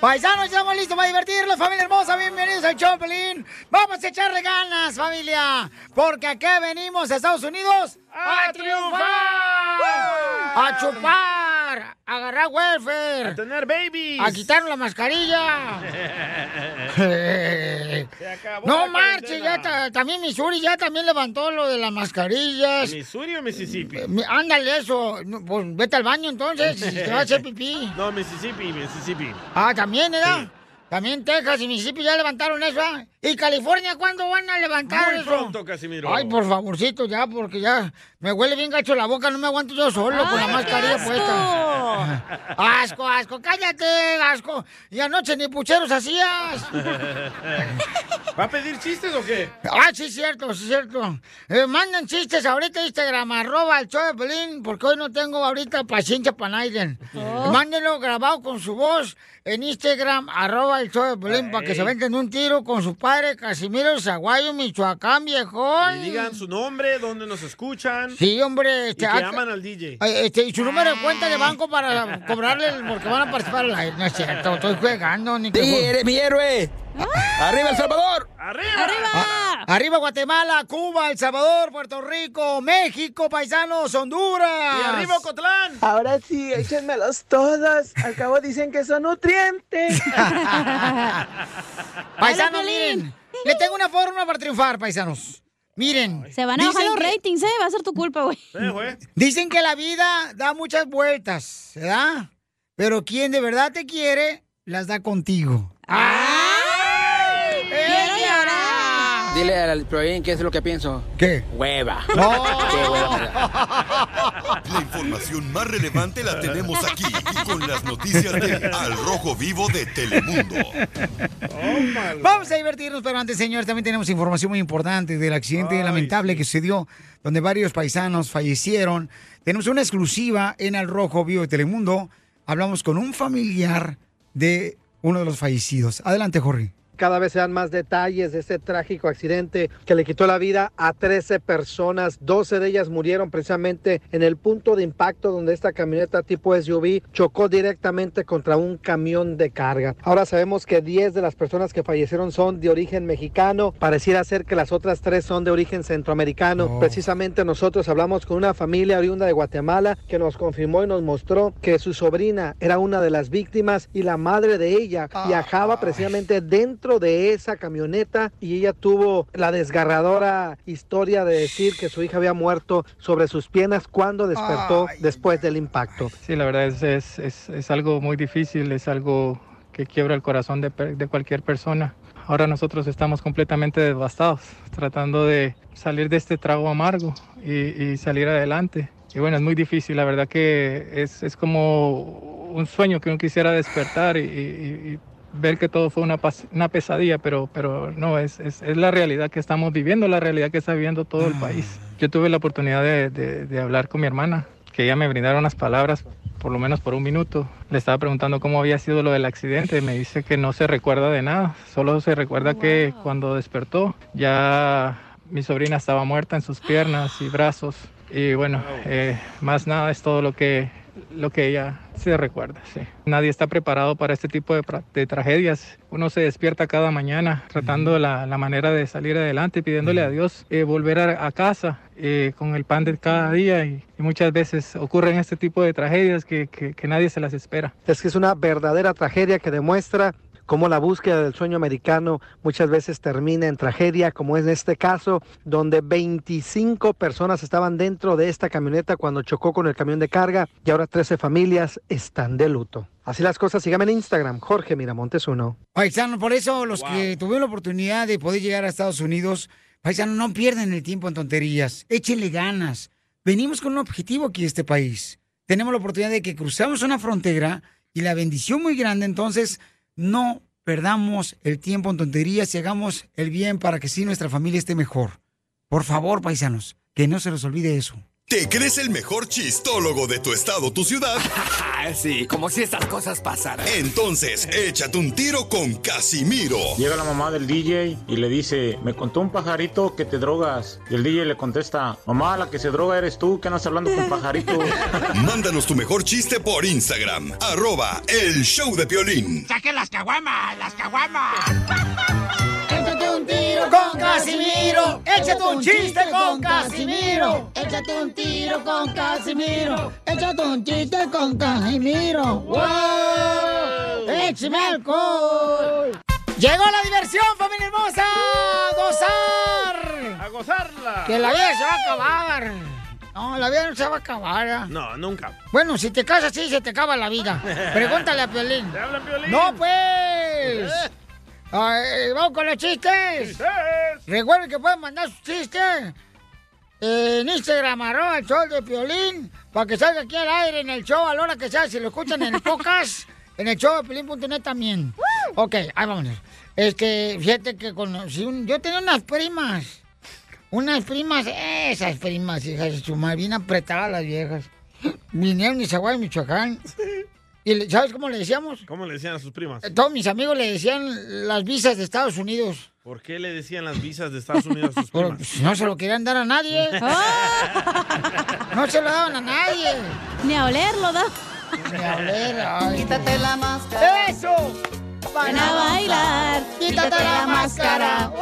Paisanos, estamos listos para divertirnos, familia hermosa. Bienvenidos al Choplin. Vamos a echarle ganas, familia. Porque aquí venimos a Estados Unidos ¡A triunfar! a chupar, a agarrar welfare, A tener babies. a quitarnos la mascarilla. Se acabó No marche, ya ta- también Missouri ya también levantó lo de las mascarillas. ¿Missouri o Mississippi? Mi- Ándale eso, pues vete al baño entonces, si te vas a hacer pipí. No, Mississippi, Mississippi. Ah, también, ¿verdad? También Texas y Mississippi ya levantaron eso, ¿ah? ¿Y California cuándo van a levantar Muy eso? pronto, Casimiro. Ay, por favorcito ya, porque ya me huele bien gacho la boca, no me aguanto yo solo con la ¡Ay, mascarilla qué puesta. Asco, asco, cállate, asco. Y anoche ni pucheros hacías. ¿Va a pedir chistes o qué? Ah, sí, cierto, sí, cierto. Eh, mandan chistes ahorita a Instagram, arroba el show de Pelín, porque hoy no tengo ahorita paciencia para nadie. Oh. Mándenlo grabado con su voz en Instagram, arroba el show de Pelín, para que se venten un tiro con su padre, Casimiro Zaguayo, Michoacán, viejón. Y digan su nombre, dónde nos escuchan. Sí, hombre. Y Este, que ah, aman al DJ. Ay, este, y su número de cuenta de banco para cobrarle, porque van a participar al aire. No es cierto, estoy jugando. Ni que Sí, eres mi héroe. ¡Arriba El Salvador! ¡Arriba! Ah, arriba Guatemala, Cuba, El Salvador, Puerto Rico, México, paisanos, Honduras. ¡Y arriba Ocotlán! Ahora sí, échenmelos todos. Al cabo dicen que son nutrientes. Paisanos, miren, le tengo una fórmula para triunfar, paisanos. Miren. Se van a bajar los que- ratings, ¿eh? Va a ser tu culpa, güey. Dicen que la vida da muchas vueltas, ¿verdad? Pero quien de verdad te quiere, las da contigo. Dile al Proin qué es lo que pienso. ¿Qué? Hueva. Qué hueva. La información más relevante la tenemos aquí, con las noticias de Al Rojo Vivo de Telemundo. Vamos a divertirnos, pero antes, señores, también tenemos información muy importante del accidente lamentable que sucedió, donde varios paisanos fallecieron. Tenemos una exclusiva en Al Rojo Vivo de Telemundo. Hablamos con un familiar de uno de los fallecidos. Adelante, Jorge. Cada vez se dan más detalles de este trágico accidente que le quitó la vida a 13 personas. 12 de ellas murieron precisamente en el punto de impacto donde esta camioneta tipo SUV chocó directamente contra un camión de carga. Ahora sabemos que 10 de las personas que fallecieron son de origen mexicano. Pareciera ser que las otras 3 son de origen centroamericano. Precisamente nosotros hablamos con una familia oriunda de Guatemala que nos confirmó y nos mostró que su sobrina era una de las víctimas y la madre de ella viajaba precisamente dentro de esa camioneta y ella tuvo la desgarradora historia de decir que su hija había muerto sobre sus piernas cuando despertó después del impacto. Sí, la verdad es, es, es, es algo muy difícil, es algo que quiebra el corazón de, de cualquier persona. Ahora nosotros estamos completamente devastados, tratando de salir de este trago amargo y, y salir adelante. Y bueno, es muy difícil, la verdad que es, es como un sueño que uno quisiera despertar y, y- y ver que todo fue una, una pesadilla, pero, pero no, es, es, es la realidad que estamos viviendo, la realidad que está viviendo todo el país. Yo tuve la oportunidad de, de- de hablar con mi hermana, que ella me brindaron unas palabras, por lo menos por un minuto. Le estaba preguntando cómo había sido lo del accidente, me dice que no se recuerda de nada, solo se recuerda que cuando despertó ya mi sobrina estaba muerta en sus piernas y brazos. Y bueno, eh, más nada es todo lo que lo que ella se recuerda. Sí. Nadie está preparado para este tipo de, tragedias. Uno se despierta cada mañana tratando la, la manera de salir adelante, pidiéndole a Dios eh, volver a, a casa eh, con el pan de cada día y, y muchas veces ocurren este tipo de tragedias que, que- que nadie se las espera. Es que es una verdadera tragedia que demuestra cómo la búsqueda del sueño americano muchas veces termina en tragedia, como es en este caso, donde 25 personas estaban dentro de esta camioneta cuando chocó con el camión de carga y ahora 13 familias están de luto. Así las cosas, síganme en Instagram, Jorge Miramontes 1. Paisano, por eso los que tuvieron la oportunidad de poder llegar a Estados Unidos, paisano, no pierdan el tiempo en tonterías, échenle ganas. Venimos con un objetivo aquí a este país. Tenemos la oportunidad de que cruzamos una frontera y la bendición muy grande, entonces no perdamos el tiempo en tonterías y hagamos el bien para que sí nuestra familia esté mejor. Por favor, paisanos, que no se les olvide eso. ¿Te crees el mejor chistólogo de tu estado, tu ciudad? sí, como si estas cosas pasaran. Entonces, échate un tiro con Casimiro. Llega la mamá del DJ y le dice, me contó un pajarito que te drogas. Y el DJ le contesta, mamá, la que se droga eres tú, que andas hablando con pajaritos. Mándanos tu mejor chiste por Instagram, arroba el show de Piolín. ¡Saquen las caguamas! ¡Las caguamas! Tiro con Casimiro. Échate un chiste con Casimiro. Échate un tiro con Casimiro. Échate un chiste con Casimiro. ¡Wow! ¡Échame alcohol! Llegó la diversión, familia hermosa. ¡A gozar! ¡A gozarla! Que la vida se va a acabar. No, la vida no se va a acabar. No, nunca. Bueno, si te casas, sí, se te acaba la vida. Pregúntale a Piolín. ¿Te hablan, Piolín? ¡No, pues! Ay, vamos con los chistes. Recuerden que pueden mandar sus chistes en Instagram, arroba el show de Piolín, para que salga aquí al aire en el show a la hora que sea. Si lo escuchan en el podcast, en el show de Piolín.net también. Ok, ahí vamos. Este, fíjate que un... Yo tenía unas primas. Unas primas, esas primas, hijas de su madre, bien apretadas las viejas. Vinieron de Zaguay, Michoacán. ¿Y le- sabes cómo le decíamos? ¿Cómo le decían a sus primas? Eh, Todos mis amigos le decían las visas de Estados Unidos. ¿Por qué le decían las visas de Estados Unidos a sus Pero, primas? pues, no se lo querían dar a nadie. No se lo daban a nadie. Ni a olerlo, da. Ni a oler. ay. Quítate la máscara. ¡Eso! Ven a bailar. Quítate la máscara.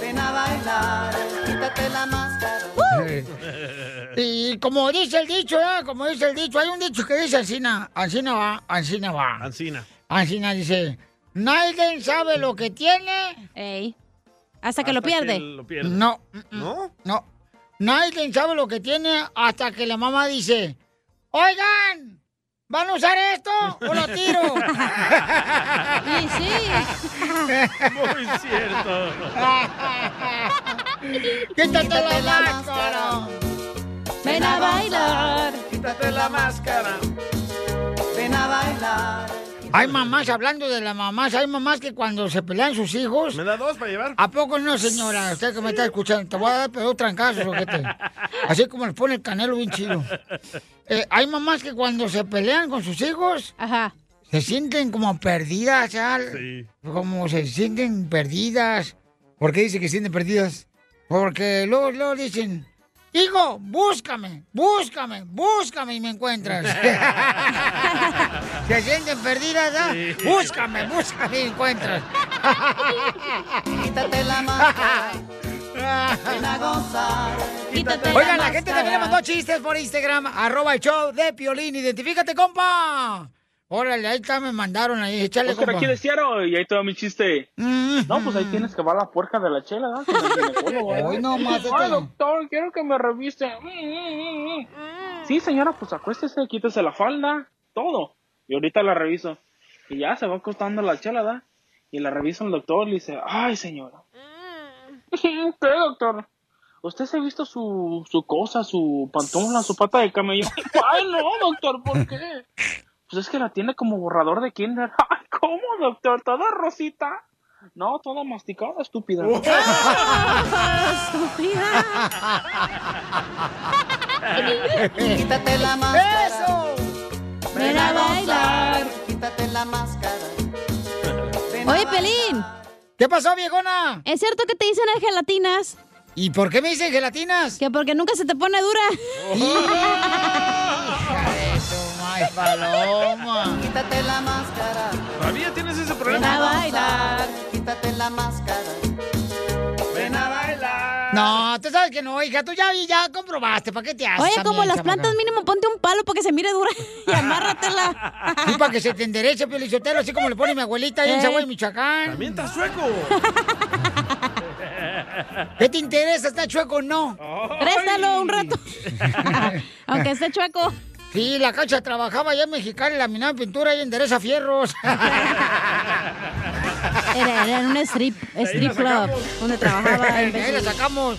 Ven a bailar. Quítate la máscara. Y como dice el dicho, ¿eh? como dice el dicho, hay un dicho que dice Ancina, Ancina va, Ancina va. Ancina. Ancina dice, nadie sabe lo que tiene. Ey. Hasta que lo pierde. No. ¿No? No. Nadie sabe lo que tiene hasta que la mamá dice, oigan, ¿van a usar esto o lo tiro? Y sí. Muy cierto. Quítate la máscara. Ven a bailar. Quítate la máscara. Ven a bailar. Hay mamás, hablando de las mamás, hay mamás que cuando se pelean sus hijos... ¿Me da dos para llevar? ¿A poco no, señora? Usted que me está escuchando, te voy a dar pero trancazos, ojete. Así como le pone el canelo bien chido. Eh, hay mamás que cuando se pelean con sus hijos... Se sienten como perdidas, ¿ya? Como se sienten perdidas. ¿Por qué dice que se sienten perdidas? Porque luego, luego dicen... Hijo, búscame, búscame, búscame y me encuentras. se sienten perdidas, ¿ah? Sí. Búscame, búscame y me encuentras. Quítate la máscara. Ven a gozar. Quítate Oigan, la gente también le mandó chistes por Instagram, arroba el show de Piolín. Identifícate, compa. Órale, ahí está, me mandaron ahí, échale, Oscar, compa. aquí de Seattle, y ahí va mi chiste. No, pues ahí tienes que va la puerca de la chela, ¿no? ¿eh? Hoy no más, Ay, doctor, quiero que me reviste. Sí, señora, pues acuéstese, quítese la falda, todo. Y ahorita la reviso. Y ya se va acostando la chela, ¿da? Y la revisa el doctor y le dice, ay, señora. ¿Qué, doctor? ¿Usted se ha visto su, su cosa, su pantufla, su pata de camello? Ay, no, doctor, ¿por qué? Pues es que la tiene como borrador de kinder. Ay, ¿cómo, doctor? ¿Toda rosita? No, toda masticada, estúpida. Quítate la máscara. ¡Eso! Ven a bailar. Quítate la máscara. Oye. Pelín. ¿Qué pasó, viejona? ¿Es cierto que te dicen el gelatinas? ¿Y por qué me dicen gelatinas? Que porque nunca se te pone dura. Ay, paloma. Quítate la máscara. ¿Todavía tienes ese Ven problema? a bailar. Quítate la máscara. Ven a bailar. No, tú sabes que no, hija. Tú ya, ya comprobaste. ¿Para qué te haces? Oye, como las plantas mínimo ponte un palo para que se mire dura y amárratela. Y para que se te enderece, Pelizotelo, así como le pone mi abuelita ahí en. Zaguay, Michoacán. También está sueco. ¿Qué te interesa? ¿Está chueco o no? Préstalo un rato. Aunque esté chueco. Sí, la cacha trabajaba allá en Mexicali, laminaba pintura y endereza fierros. Era, era en un strip, strip club donde trabajaba. Ahí la sacamos.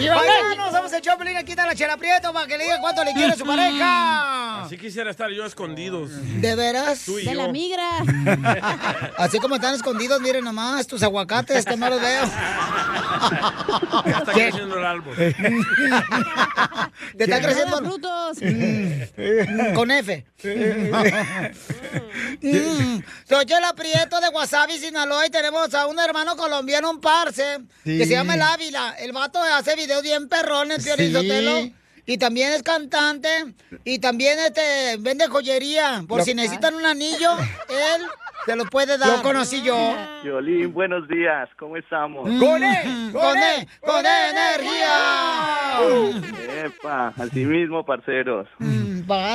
Y vamos, somos el Choplin, aquí está la Chela Prieto para que le diga cuánto le quiere a su pareja. Así quisiera estar yo escondidos. ¿De veras? Tú y De yo. la migra. Así como están escondidos, miren nomás, tus aguacates que no los veo. Ya está ¿Qué? creciendo el árbol. Te está creciendo frutos. Mm, con F. Mm. Soy Chela Prieto de Wasabi, Sinaloa, y tenemos a un hermano colombiano, un parce, que Sí. se llama El Ávila. El vato hace videos bien perrones, Piolín Sí. Sotelo. Y también es cantante. Y también este vende joyería. Por Lo- si necesitan un anillo, él se lo puede dar. Lo conocí yo. Violín, buenos días, ¿cómo estamos? ¡Con E! ¡Con E! ¡Con E energía! Epa, así mismo, parceros.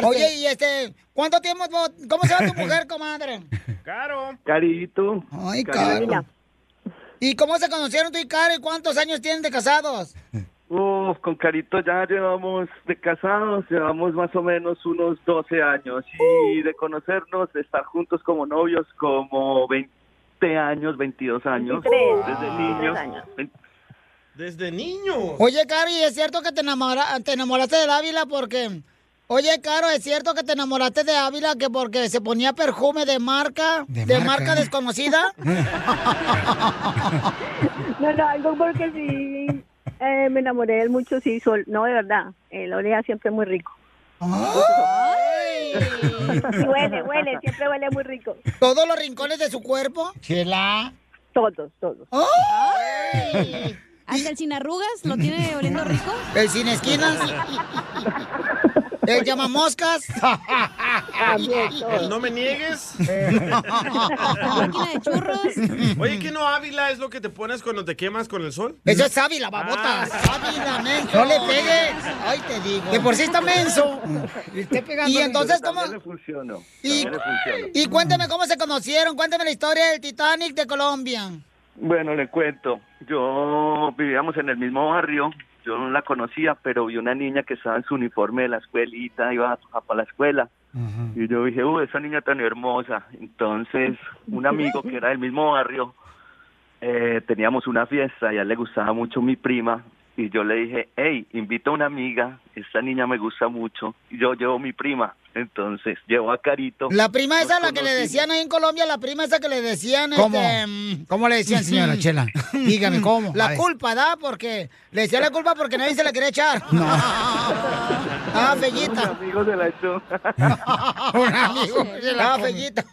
Oye, y este, ¿cuánto tiempo, cómo se llama tu mujer, comadre? Caro. Carito. Ay. Caro. ¿Y cómo se conocieron tú y Caro y cuántos años tienen de casados? Uf, con Carito ya llevamos de casados, llevamos más o menos unos 12 años y de conocernos, de estar juntos como novios, como 20 años, 22 años, 23, desde 23 niños. años. Desde niño. Oye, Caro, ¿y es cierto que te, enamora- te enamoraste del Ávila porque... Oye, Caro, ¿es cierto que te enamoraste de Ávila que porque se ponía perfume de marca, de, De marca. marca. desconocida? No, no, algo porque sí eh, me enamoré de él mucho, sí, sol, no, de verdad. Eh, lo olía siempre muy rico. Y huele, huele, siempre huele muy rico. ¿Todos los rincones de su cuerpo? Chela. Todos, todos. ¡Ay! Hasta el sin arrugas lo tiene oliendo rico. ¿El sin esquinas? ¿El llamamoscas? El no me niegues. máquina de churros. Oye, ¿qué no Ávila es lo que te pones cuando te quemas con el sol? Eso es Ávila, babota. Ávila, menso. No le pegues. Ay, te digo. De por sí está menso. Y entonces, ¿cómo? Le funcionó. Y, le y cuénteme cómo se conocieron. Cuénteme la historia del Titanic de Colombia. Bueno, le cuento. Yo vivíamos en el mismo barrio. Yo no la conocía, pero vi una niña que estaba en su uniforme de la escuelita, iba a, para la escuela. Y yo dije, uy, esa niña tan hermosa. Entonces, un amigo que era del mismo barrio, eh, teníamos una fiesta y a él le gustaba mucho mi prima. Y yo le dije, hey, invita a una amiga, esta niña me gusta mucho. Y yo llevo mi prima. Entonces, llevo a Carito. La prima esa, la que le decían ahí en Colombia, la prima esa que le decían. ¿Cómo? Este, mm, ¿Cómo le decían, señora Chela? Dígame, ¿cómo? La culpa, ¿da? Porque le decían la culpa porque nadie se la quería echar. No. Ah, Un Fellita. amigo se la echó. Un amigo. Ah, Fellita.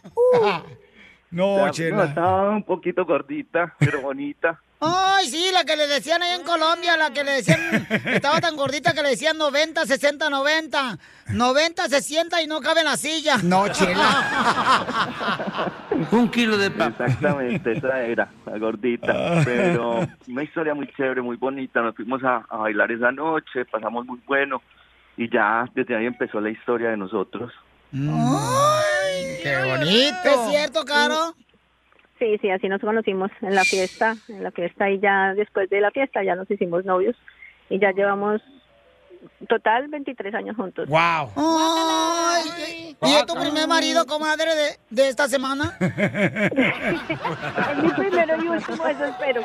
No, No, Chela. estaba un poquito gordita, pero bonita. Ay, sí, la que le decían ahí en Colombia, la que le decían, estaba tan gordita que le decían 90, 60, 90. 90, 60 y no cabe en la silla. No, Chela. Un kilo de papa. Exactamente, esa era, la gordita. Pero una historia muy chévere, muy bonita. Nos fuimos a, a bailar esa noche, pasamos muy bueno. Y ya desde ahí empezó la historia de nosotros. Ay, ¡Qué bonito! ¿Es cierto, Caro? Sí, sí, así nos conocimos en la fiesta, en la fiesta y ya después de la fiesta ya nos hicimos novios y ya llevamos total 23 años juntos. ¡Wow! Ay, ¿Y es tu primer marido, comadre, de, de esta semana? Es mi primero y último, eso espero.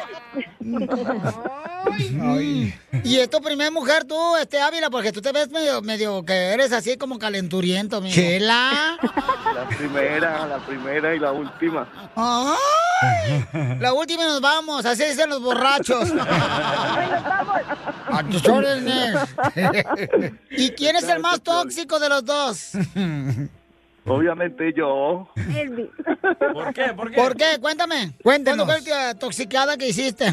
¿Y es tu primer mujer tú, este Ávila? Porque tú te ves medio, medio que eres así como calenturiento, amigo. Chela. La primera, la primera y la última. Ay, la última y nos vamos, así dicen los borrachos. A tus órdenes. ¿Y quién es el más tóxico de los dos? Obviamente yo. ¿Por qué? ¿Por qué? ¿Por qué? Cuéntame. Cuéntanos. ¿Cuándo fue la toxicada que hiciste?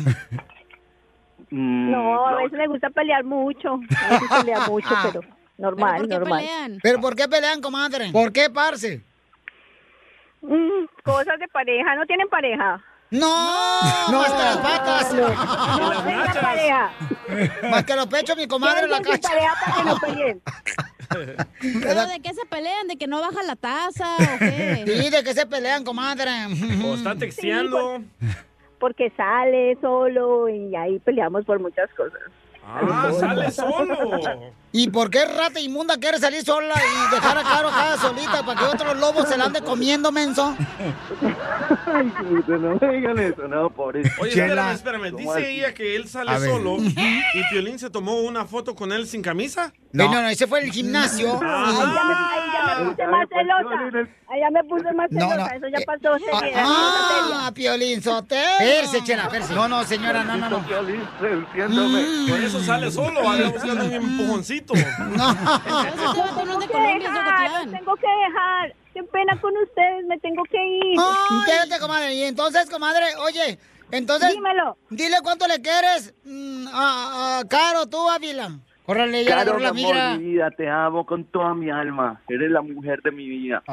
Mm, No, a veces me gusta pelear mucho. A veces pelear mucho, pero normal, normal. ¿Pero por qué pelean, comadre? ¿Por qué, parce? Mm, cosas de pareja. ¿No tienen pareja? No, más que las patas. No, no tengan pareja. Más que los pechos, mi comadre la cacha. pareja para que no peleen. ¿Pero de qué se pelean? ¿De que no baja la taza o qué? Sí, de que se pelean, comadre. O está texteando. Porque sale solo y ahí peleamos por muchas cosas. Ah, sale solo. ¿Y por qué rata inmunda quiere salir sola y dejar a Caro acá solita para que otros lobos se la ande comiendo, menso? Ay, no me digan eso, no, pobre. Oye, Chela. espérame, espérame. ¿Cómo Dice así? ella que él sale A ver. solo y Piolín se tomó una foto con él sin camisa. No, no, no, ese fue el gimnasio. Ahí ya me, ahí ya me puse más celosa. Ahí ya me puse más No, celosa. no. Eso ya pasó. seriedad, Ah, Piolín Sotelo. Perse, chela, perse. No, no, señora, no, no, no. Mm. Por eso sale solo, anda buscando un empujoncito. Que dejar, tengo que dejar. Qué pena con ustedes, me tengo que ir. Ay, Quédate, comadre. Y entonces, comadre, oye, entonces. Dímelo. Dile cuánto le quieres mm, a, a Caro, tú, Ávila. Córrele, ya agarró la mi amor, mi vida, te amo con toda mi alma. Eres la mujer de mi vida.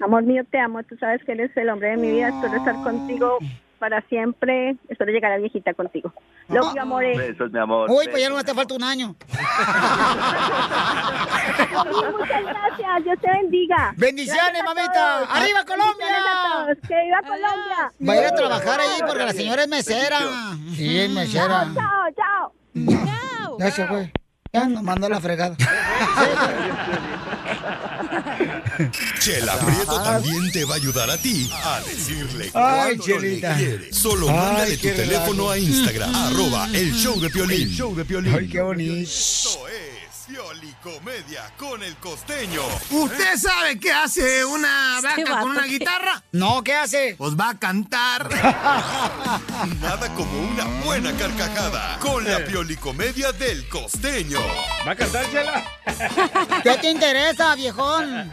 Amor mío, te amo. Tú sabes que eres el hombre de mi vida. Espero estar contigo para siempre. Espero llegar a viejita contigo. Lo que amores. Besos, mi amor. Uy, pues ya no te falta un año. Muchas gracias. Dios te bendiga. Bendiciones, Gracias mamita. ¡Arriba, Colombia! Bendiciones a todos. ¡Que viva Colombia! Va a ir a trabajar ahí porque la señora es mesera. Sí, es mesera. Chao, chao. Ya se fue. Ya nos mandó la fregada. Chela Prieto también te va a ayudar a ti a decirle cuánto le quieres. Solo Ay, mándale tu teléfono relajo. a Instagram, arroba el show de Piolín. El show de Piolín. Ay, qué bonito. Esto es Piolicomedia con el costeño. ¿Usted sabe qué hace una Este vaca con una guitarra? No, ¿qué hace? Pues va a cantar. Nada como una buena carcajada con la Piolicomedia del costeño. ¿Va a cantar, Chela? ¿Qué te interesa, viejón?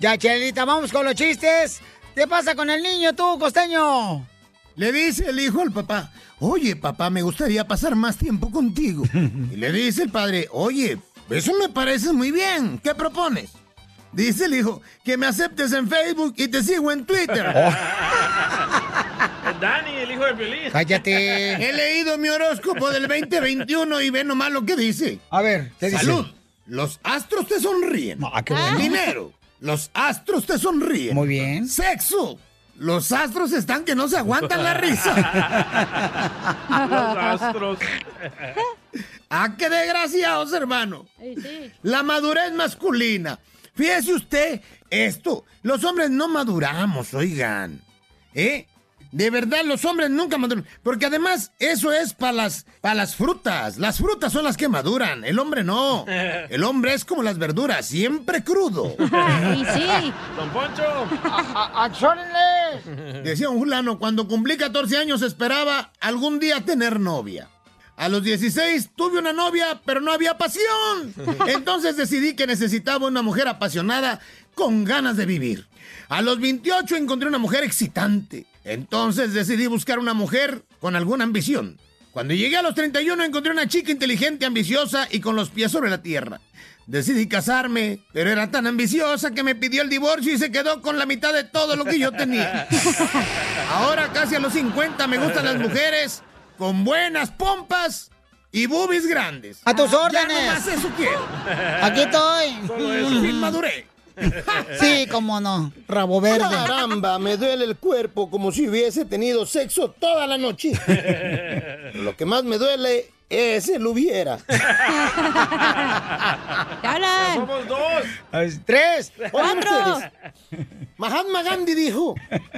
Ya, Chelita, vamos con los chistes. ¿Qué pasa con el niño tú, costeño? Le dice el hijo al papá, oye papá, me gustaría pasar más tiempo contigo. Y le dice el padre, oye, eso me parece muy bien, ¿qué propones? Dice el hijo, que me aceptes en Facebook y te sigo en Twitter. Es Dani, el hijo de Piolín. Cállate. He leído mi horóscopo del 2021 y ve nomás lo que dice. A ver, ¿qué dice? Salud. Los astros te sonríen. Ah, qué bueno. Dinero. Los astros te sonríen. Muy bien. Sexo. Los astros están que no se aguantan la risa. Los astros. ¡Ah, qué desgraciados, hermano! La madurez masculina. Fíjese usted esto. Los hombres no maduramos, oigan. ¿Eh? De verdad, los hombres nunca maduran. Porque además, eso es para las, pa' las frutas. Las frutas son las que maduran. El hombre no. El hombre es como las verduras, siempre crudo. Y sí. Don Poncho. ¡Achórenle! Decía un fulano, cuando cumplí 14 años esperaba algún día tener novia. A los 16 tuve una novia, pero no había pasión. Entonces decidí que necesitaba una mujer apasionada con ganas de vivir. A los 28 encontré una mujer excitante. Entonces decidí buscar una mujer con alguna ambición. Cuando llegué a los 31 encontré una chica inteligente, ambiciosa y con los pies sobre la tierra. Decidí casarme, pero era tan ambiciosa que me pidió el divorcio y se quedó con la mitad de todo lo que yo tenía. Ahora, casi a los 50, me gustan las mujeres con buenas pompas y boobies grandes. A tus Ya órdenes. nomás eso quiero. Aquí estoy. Solo eso. Fin maduré. Sí, cómo no. Rabo verde. Caramba, me duele el cuerpo como si hubiese tenido sexo toda la noche. Lo que más me duele ese lo hubiera. Somos dos. Tres. Ustedes, Mahatma Gandhi dijo,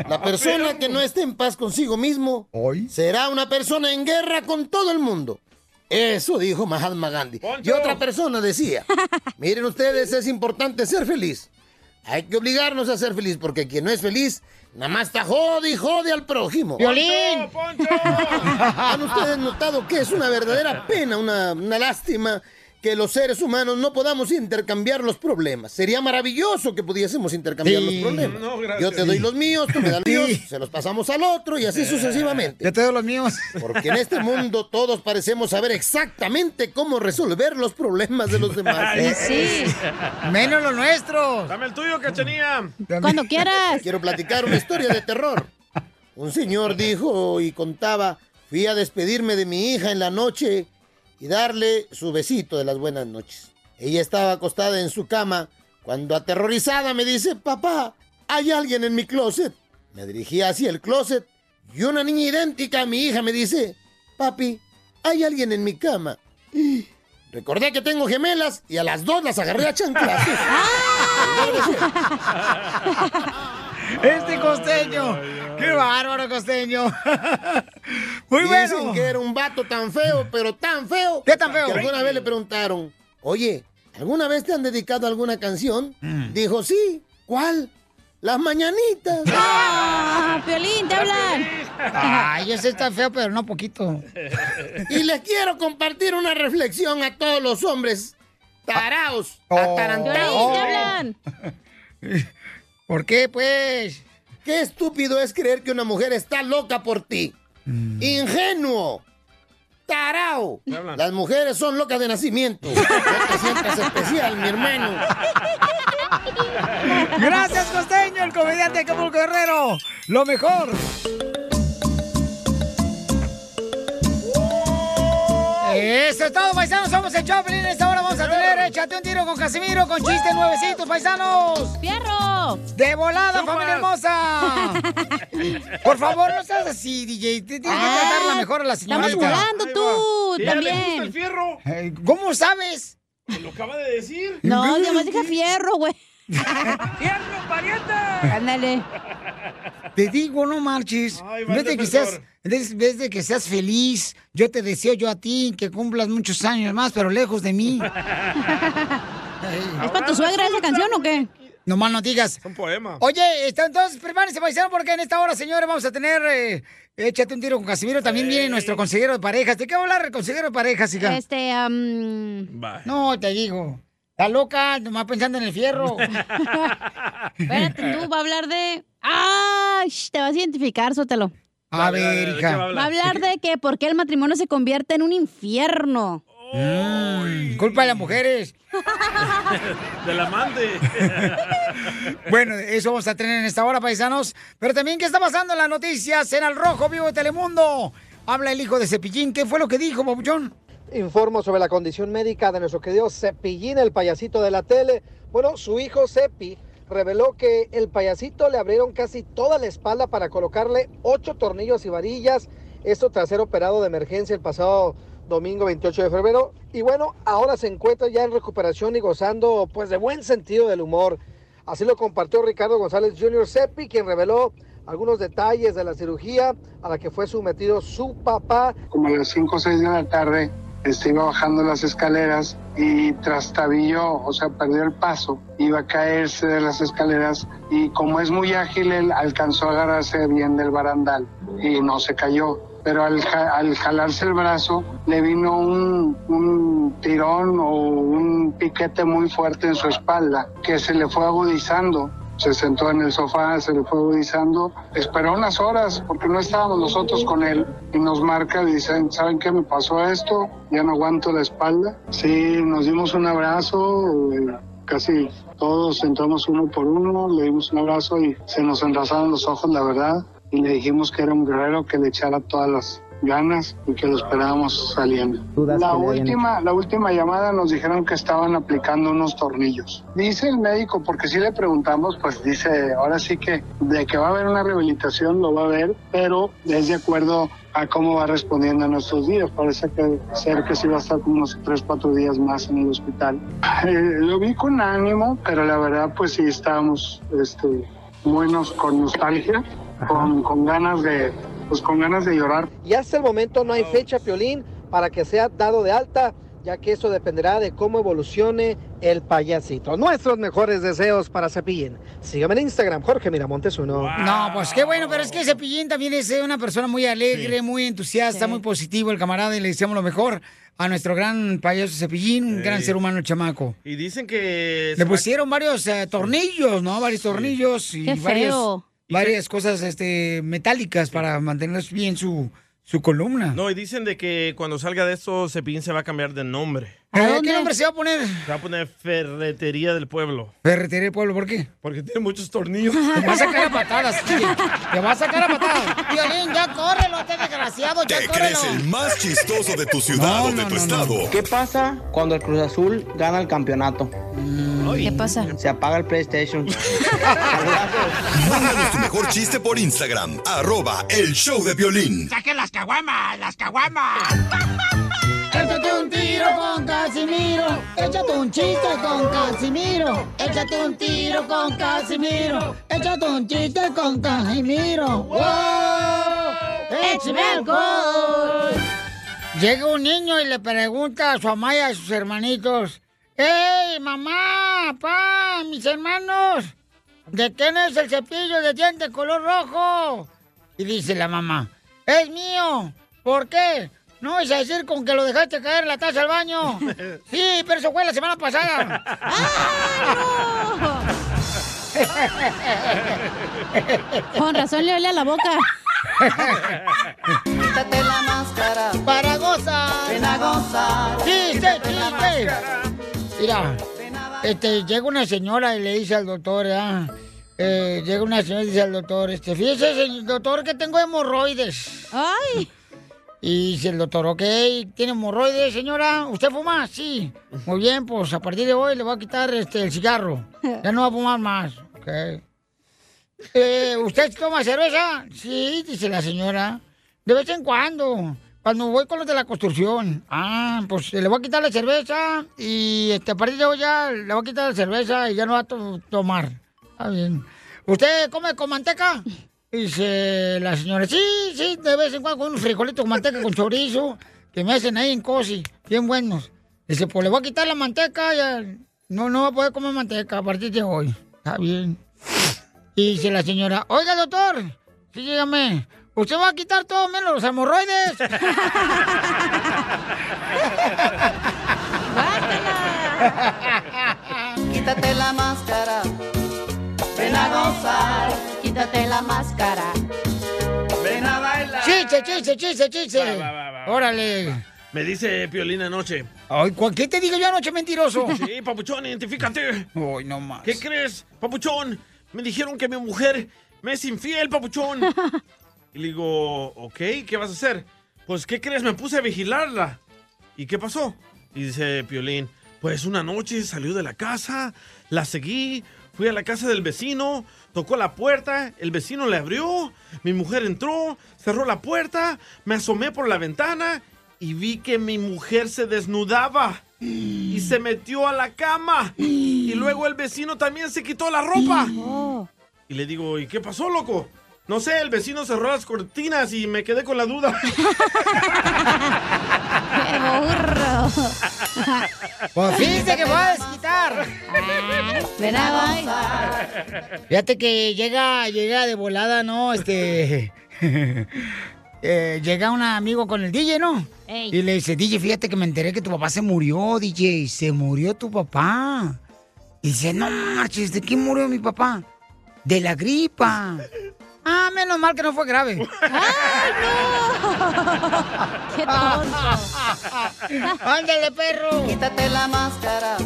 la persona que no esté en paz consigo mismo será una persona en guerra con todo el mundo. Eso dijo Mahatma Gandhi. Y otra persona decía, miren ustedes, es importante ser feliz. Hay que obligarnos a ser feliz porque quien no es feliz, nada más está jode y jode al prójimo. ¡Violín! ¿Han ustedes notado que es una verdadera pena, una, una lástima que los seres humanos no podamos intercambiar los problemas? Sería maravilloso que pudiésemos intercambiar Sí. los problemas. No, gracias. Yo te doy los míos, tú me das los Sí. míos, se los pasamos al otro y así sucesivamente. Yo te doy los míos. Porque en este mundo todos parecemos saber exactamente cómo resolver los problemas de los demás. Sí, sí. Menos los nuestros. Dame el tuyo, cachanía. Cuando quieras. Quiero platicar una historia de terror. Un señor dijo y contaba, fui a despedirme de mi hija en la noche y darle su besito de las buenas noches. Ella estaba acostada en su cama cuando aterrorizada me dice, papá, hay alguien en mi closet. Me dirigí hacia el closet y una niña idéntica a mi hija me dice, papi, hay alguien en mi cama. Y Recordé que tengo gemelas y a las dos las agarré a chanclazos. Este costeño. ¡Qué bárbaro, costeño! Muy Dicen bueno. que era un vato tan feo, pero tan feo. ¿Qué tan feo? Que alguna vez le preguntaron, oye, ¿alguna vez te han dedicado alguna canción? Mm. Dijo, sí. ¿Cuál? Las mañanitas. ¡Ah, Piolín, te hablan! Ay, ese está feo, pero no poquito. Y les quiero compartir una reflexión a todos los hombres taraos, Oh. atarantados. Piolín, te hablan! ¿Por qué, pues? Qué estúpido es creer que una mujer está loca por ti. Mm. Ingenuo. Tarao. Las mujeres son locas de nacimiento. No te sientas especial, mi hermano. Gracias, costeño, el comediante Acapulco Guerrero. Lo mejor. Eso es todo, paisanos. Somos el Choplin. En esta hora vamos a tener Échate un tiro con Casimiro con chistes nuevecitos, paisanos. ¡Fierro! De volada, Chupas. familia hermosa. Por favor, no seas así, DJ. Te tienes que Ah, tratarla mejor a la Estamos señorita. jugando tú va. ¿Y a ella le gusta el también. fierro? Eh, ¿Cómo sabes? Lo acaba de decir. No, yo más dije fierro, güey. ¡Fierro, pariente! Ándale. Te digo, no marches. Ay, En vez de que seas, en vez- de que seas feliz, yo te deseo yo a ti que cumplas muchos años más, pero lejos de mí. ¿Es para tu suegra esa canción o qué? No más no digas. Es un poema. Oye, está, entonces prepárense, paisano, porque en esta hora, señores, vamos a tener eh, Échate un tiro con Casimiro. También viene nuestro consejero de parejas. ¿De qué va a hablar el consejero de parejas, hija? Este, Bye. No, te digo. Está loca, nomás pensando en el fierro. espérate, tú, va a hablar de... ¡Ay! Te vas a identificar, sótelo. A ver, dale, ¿de qué va a hija. Va a hablar de que por qué el matrimonio se convierte en un infierno. Mm, culpa de las mujeres. Del amante. Bueno, eso vamos a tener en esta hora, paisanos. Pero también, ¿qué está pasando en las noticias en Al Rojo Vivo de Telemundo? Habla el hijo de Cepillín. ¿Qué fue lo que dijo, Papuchón? Informo sobre la condición médica de nuestro querido Cepillín, el payasito de la tele. Bueno, su hijo Cepi reveló que el payasito le abrieron casi toda la espalda para colocarle ocho tornillos y varillas. Esto tras ser operado de emergencia el pasado domingo 28 de febrero. Y bueno, ahora se encuentra ya en recuperación y gozando pues de buen sentido del humor. Así lo compartió Ricardo González Jr. Seppi, quien reveló algunos detalles de la cirugía a la que fue sometido su papá. como a las 5 o 6 de la tarde, este, iba bajando las escaleras y trastabilló, o sea, perdió el paso, iba a caerse de las escaleras y como es muy ágil, él alcanzó a agarrarse bien del barandal y no se cayó. Pero al, ja- al jalarse el brazo le vino un, un tirón o un piquete muy fuerte en su espalda que se le fue agudizando se sentó en el sofá, se le fue agudizando, esperó unas horas porque no estábamos nosotros con él y nos marca dicen, ¿saben qué me pasó esto? Ya no aguanto la espalda. Sí, nos dimos un abrazo, casi todos entramos uno por uno, le dimos un abrazo y se nos enrasaron los ojos, la verdad, y le dijimos que era un guerrero que le echara todas las ganas y que lo esperábamos saliendo. La última, la última llamada nos dijeron que estaban aplicando unos tornillos. Dice el médico, porque si le preguntamos, pues dice, ahora sí que de que va a haber una rehabilitación lo va a haber, pero es de acuerdo a cómo va respondiendo a nuestros días. Parece que ser que sí va a estar como unos tres, cuatro días más en el hospital. Eh, lo vi con ánimo, pero la verdad pues sí estábamos este, buenos con nostalgia, con, con ganas de pues con ganas de llorar. Y hasta el momento no hay fecha, Piolín, para que sea dado de alta, ya que eso dependerá de cómo evolucione el payasito. Nuestros mejores deseos para Cepillín. Sígame en Instagram, Jorge Miramontes uno. No, pues qué bueno, pero es que Cepillín también es eh, una persona muy alegre, muy entusiasta, muy positivo, el camarada, y le deseamos lo mejor a nuestro gran payaso Cepillín, un gran ser humano, chamaco. Y dicen que... Le pusieron varios eh, tornillos, ¿no? Varios tornillos y Qué varios- varias cosas este, metálicas para mantener bien su, su columna. No, y dicen de que cuando salga de esto, Cepillín se va a cambiar de nombre. ¿A ¿Qué nombre se va a poner? Se va a poner Ferretería del Pueblo. Ferretería del Pueblo, ¿por qué? Porque tiene muchos tornillos. Te va a sacar a patadas. Te va a sacar a patadas. Violín, ya córrelo, este desgraciado, ya ¿Te córrelo. crees el más chistoso de tu ciudad o de tu estado? ¿Qué pasa cuando el Cruz Azul gana el campeonato? ¿Qué pasa? Se apaga el PlayStation. Mándanos tu mejor chiste por Instagram, arroba el show de violín. ¡Saquen las caguamas! ¡Las caguamas! Échate un tiro con Casimiro. Échate un chiste con Casimiro. Échate un tiro con Casimiro. Échate un chiste con Casimiro. ¡Wow! ¡Échame alcohol! Llega un niño y le pregunta a su mamá y a sus hermanitos. ¡Ey, mamá, papá, mis hermanos! ¿De quién es el cepillo de dientes color rojo? Y dice la mamá, es mío. ¿Por qué? No a decir con que lo dejaste caer en la taza al baño. Sí, pero eso fue la semana pasada. Con razón le olía la boca. Quítate la máscara. Para gozar. Ven a gozar. Chiste, chiste. Mira, este, llega una señora y le dice al doctor, ¿ah? Eh, llega una señora y dice al doctor, este, fíjese, doctor, que tengo hemorroides. ¡Ay! Y dice el doctor, ok, ¿tiene hemorroides, señora? ¿Usted fuma? Sí. Muy bien, pues a partir de hoy le voy a quitar este, el cigarro. Ya no va a fumar más. Ok. Eh, ¿Usted toma cerveza? Sí, dice la señora. De vez en cuando. Cuando voy con los de la construcción. Ah, pues le voy a quitar la cerveza y este, a partir de hoy ya le voy a quitar la cerveza y ya no va a to- tomar. Está bien. ¿Usted come con manteca? Dice la señora, sí, sí, de vez en cuando con unos frijolitos con manteca con chorizo que me hacen ahí en cosi, bien buenos. Dice, pues le voy a quitar la manteca, ya no, no va a poder comer manteca a partir de hoy. Está bien. Y dice la señora, oiga doctor, sí, dígame, ¿usted va a quitar todo menos los hemorroides? Quítate la máscara. Ven a gozar. Quítate la máscara. Ven a bailar. chiste, chiste, chiste, chiste. Órale. Me dice Piolín anoche. Ay, ¿cu- ¿qué te digo yo anoche, mentiroso? Sí, papuchón, identifícate. Ay, no más. ¿Qué crees, papuchón? Me dijeron que mi mujer me es infiel, papuchón. Y le digo, ok, ¿qué vas a hacer? Pues, ¿qué crees? Me puse a vigilarla. ¿Y qué pasó? Y dice Piolín, pues una noche salió de la casa, la seguí, fui a la casa del vecino, tocó la puerta, el vecino le abrió, mi mujer entró, cerró la puerta, me asomé por la ventana y vi que mi mujer se desnudaba y se metió a la cama. Y luego el vecino también se quitó la ropa. Y le digo, ¿y qué pasó, loco? No sé, el vecino cerró las cortinas y me quedé con la duda. Pues fíjate que voy a desquitar. Ven a Fíjate que llega, llega de volada, ¿no? Este. eh, llega un amigo con el DJ, ¿no? Ey. Y le dice, DJ, fíjate que me enteré que tu papá se murió, DJ. Se murió tu papá. Y dice, no marches, ¿de qué murió mi papá? De la gripa. Ah, menos mal que no fue grave. ¡Qué ¡Ándale, perro! Quítate la máscara.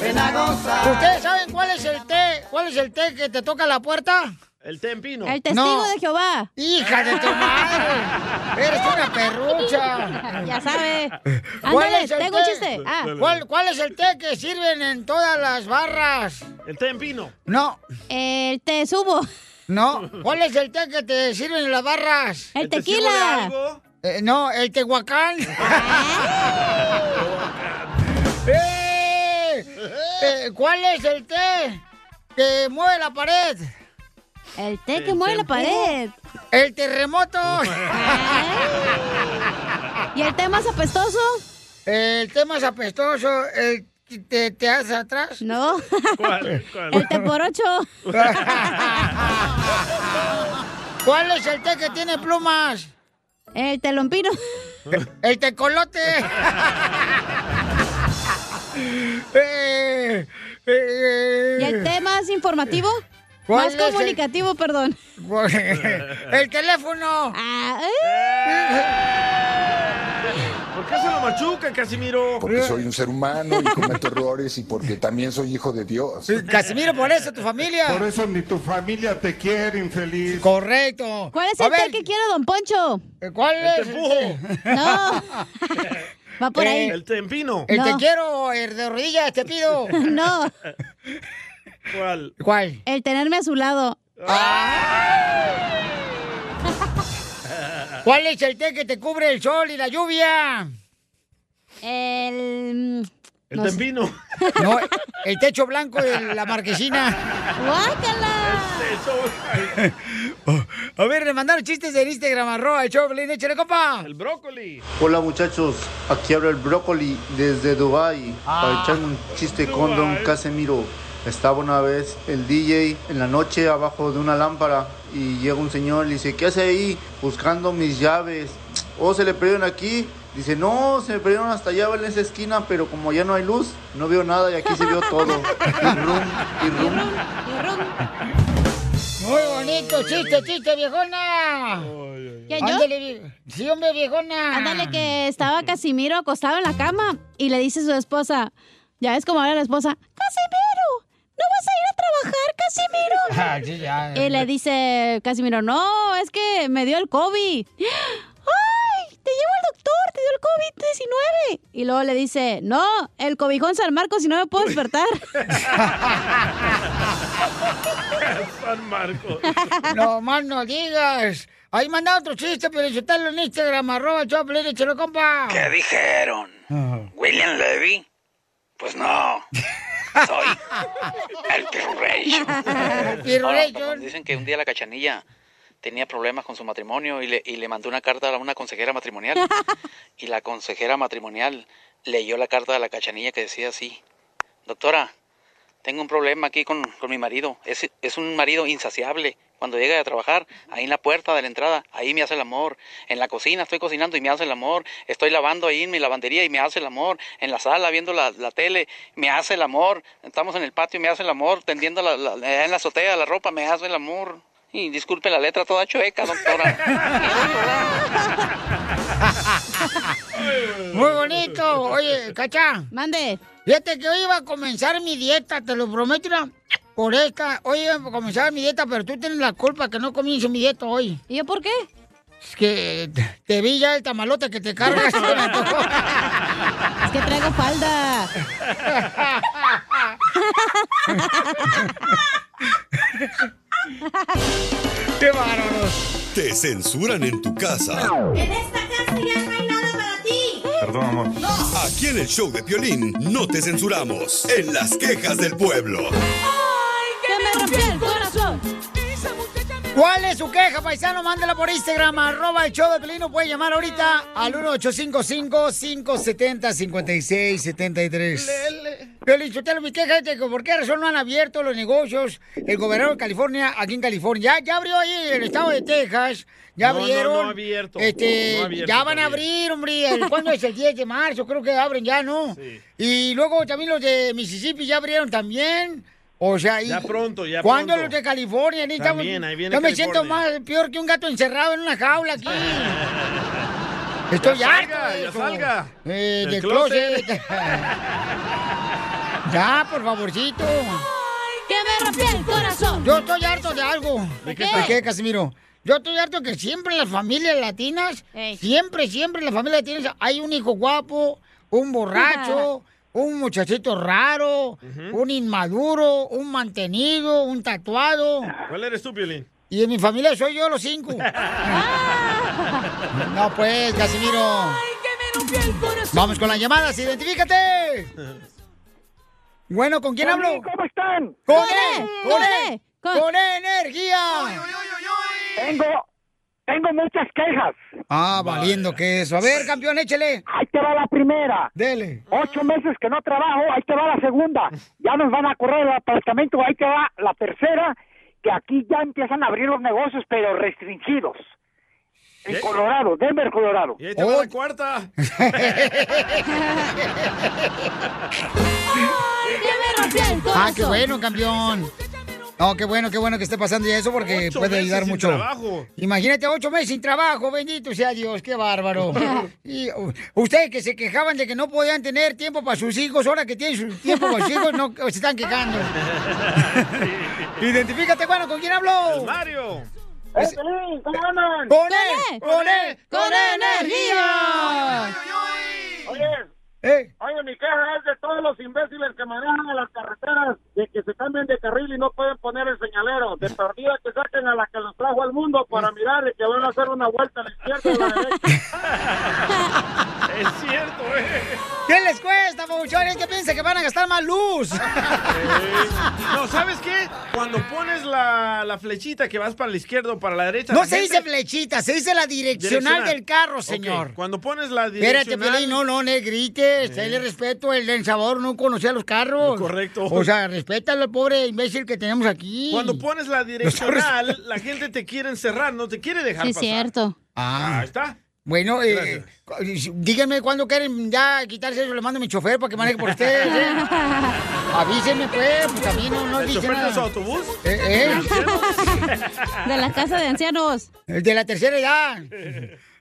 Ven a gozar. ¿Ustedes saben cuál es el té? ¿Cuál es el té que te toca la puerta? El tempino. El testigo de Jehová. ¡Hija de tu madre! ¡Eres una perrucha! Ya sabe. ¿Cuál Ándale, es el tengo un té? chiste. Ah. ¿Cuál, ¿Cuál es el té que sirven en todas las barras? El tempino. No. El té subo. No. ¿Cuál es el té que te sirven en las barras? El ¿El te tequila. algo? Eh, no, el tehuacán. ¡Eh! Eh, ¿Cuál es el té que mueve la pared? El té que mueve la pared. El terremoto. ¿Y el té más apestoso? El té más apestoso, el te, te hace atrás. No. ¿Cuál? ¿Cuál? El té por ocho. ¿Cuál es el té que tiene plumas? El telompino. El tecolote. Eh, eh, ¿Y el té más informativo? ¿Cuál Más es el- comunicativo, perdón. El teléfono. Ah, ¿Por qué se lo machuca, Casimiro? Porque soy un ser humano y cometo errores y porque también soy hijo de Dios. Casimiro, por eso tu familia. Por eso ni tu familia te quiere, infeliz. Correcto. ¿Cuál es A el té ver, que quiere Don Poncho? ¿Cuál El es? tempujo. No. Va por ahí. El tempino. El te quiero, el de rodillas, te pido. No. ¿Cuál? ¿Cuál? El tenerme a su lado. ¿Cuál es el té que te cubre el sol y la lluvia? El. El No sé. tempino. No, el techo blanco de la marquesina. ¡Guácala! A ver, le mandaron chistes en Instagram, arroba el Choplin, échale, compa. El brócoli. Hola muchachos, aquí habla el brócoli desde Dubai para echarme un chiste con Don Casemiro. Estaba una vez el DJ en la noche abajo de una lámpara y llega un señor y le dice, ¿qué hace ahí? Buscando mis llaves. ¿O se le perdieron aquí? Dice, no, se me perdieron hasta allá en esa esquina, pero como ya no hay luz, no veo nada y aquí se vio todo. Y rum, y rum. Muy bonito, chiste, chiste, viejona. ¿Quién, yo? Ándale, Sí, hombre, viejona. Ándale, que estaba Casimiro acostado en la cama y le dice a su esposa, ya ves cómo habla la esposa, Casimiro, ¿no vas a ir a sí, ya. Y le dice Casimiro, no, es que me dio el COVID. ¡Ay! Te llevo al doctor, te dio el COVID-19. Y luego le dice, no, el cobijón San Marcos si no me puedo despertar. San Marcos. No más no digas. Ahí manda otro chiste, pero insultarlo en Instagram, arroba Choplin, échale, compa. ¿Qué dijeron? ¿William Levy? Pues no. Soy el no, dicen que un día la cachanilla tenía problemas con su matrimonio y le, y le mandó una carta a una consejera matrimonial. Y la consejera matrimonial leyó la carta de la cachanilla que decía así: Doctora, tengo un problema aquí con, con mi marido. Es, es un marido insaciable. Cuando llega a trabajar, ahí en la puerta de la entrada, ahí me hace el amor. En la cocina estoy cocinando y me hace el amor. Estoy lavando ahí en mi lavandería y me hace el amor. En la sala viendo la, la tele, me hace el amor. Estamos en el patio y me hace el amor. Tendiendo la, la- en la azotea la ropa, me hace el amor. Y disculpe la letra toda chueca, doctora. Muy bonito. Oye, Cacha. Mande. Fíjate que hoy iba a comenzar mi dieta, te lo prometo. Por esta, hoy iba a comenzar mi dieta, pero tú tienes la culpa que no comienzo mi dieta hoy. ¿Y yo por qué? Es que te- vi ya el tamalote que te cargas. Es que traigo falda. ¡Qué bárbaros! Te censuran en tu casa. En esta casa ya no hay nada. Perdón, amor. Aquí en el show de Piolín no te censuramos. En las quejas del pueblo. ¡Que me rompió el corazón! ¿Cuál es su queja, paisano? Mándela por Instagram, arroba el show de Pelino. Puede llamar ahorita al 1855-570-5673. Pero Lichotelo, mi queja de que por qué razón no han abierto los negocios el gobernador de California aquí en California. Ya, ya abrió ahí el estado de Texas. Ya No, abrieron. no abierto. Este, No abierto ya van a abrir, hombre. El- ¿Cuándo es el 10 de marzo? Creo que abren ya, ¿no? Y luego también los de Mississippi ya abrieron también. O sea, y- Ya pronto, ya ¿Cuándo pronto. los de California? También, ahí viene Yo me siento más peor que un gato encerrado en una jaula aquí. Estoy Ya harto salga, de ya salga. Eh, Del del closet. closet. ya, por favorcito. ¡Que me rompió el corazón. Yo estoy harto de algo. ¿De qué? ¿De qué, Casimiro? Yo estoy harto que siempre en las familias latinas, siempre, siempre en las familias latinas hay un hijo guapo, un borracho, un muchachito raro, un inmaduro, un mantenido, un tatuado. ¿Cuál eres tú, Piolín? Y en mi familia soy yo los cinco. no, pues, Casimiro. Vamos con las llamadas, identifícate. Bueno, ¿con quién hablo? ¿Cómo están? ¡Con ¡Con él! ¡Con él! ¡Con energía! Tengo, tengo muchas quejas. Ah, valiendo que eso. A ver, campeón, échele. Ahí te va la primera. Dele. Ocho meses que no trabajo, ahí te va la segunda. Ya nos van a correr el apartamento, ahí te va la tercera, que aquí ya empiezan a abrir los negocios, pero restringidos. En. Colorado, Denver, Colorado. Y ahí te va la cuarta. Ah, qué bueno, campeón. No, qué bueno, qué bueno que esté pasando ya eso porque Ocho puede meses ayudar sin mucho. trabajo. Imagínate ocho meses sin trabajo, bendito sea Dios, qué bárbaro. y uh, ustedes que se quejaban de que no podían tener tiempo para sus hijos, ahora que tienen su tiempo para sus hijos, no se están quejando. Identifícate, bueno, ¿con quién hablo? Mario. ¿Cómo andan? ¡Con él! ¡Con él! ¡Con energía! Oye, Eh. oye, mi queja es de todos los imbéciles que manejan en las carreteras, de que se cambien de carril y no pueden poner el señalero. De perdida que saquen a la que los trajo al mundo para mirar y que van a hacer una vuelta a la izquierda o a la derecha. Es cierto, eh. ¿Qué les cuesta, pabuchones? ¿Qué piensan que van a gastar más luz? No, ¿sabes qué? Cuando pones la, la flechita que vas para la izquierda o para la derecha. No la se gente- dice flechita, se dice la direccional, del carro, señor. Cuando pones la Espérate, direccional... Piolín, no, no, negrite, dale respeto, el del sabor no conocía los carros. Correcto. O sea, respétalo al pobre imbécil que tenemos aquí. Cuando pones la direccional, la gente te quiere encerrar, no te quiere dejar Sí, pasar. cierto. Ah. Ahí está. Bueno, eh, díganme cuándo quieren ya quitarse eso, le mando a mi chofer para que maneje por ustedes. ¿eh? Avísenme, pues, pues también no, no ¿El dicen chofer de su autobús? Eh, eh. De la casa de ancianos. El de la tercera edad.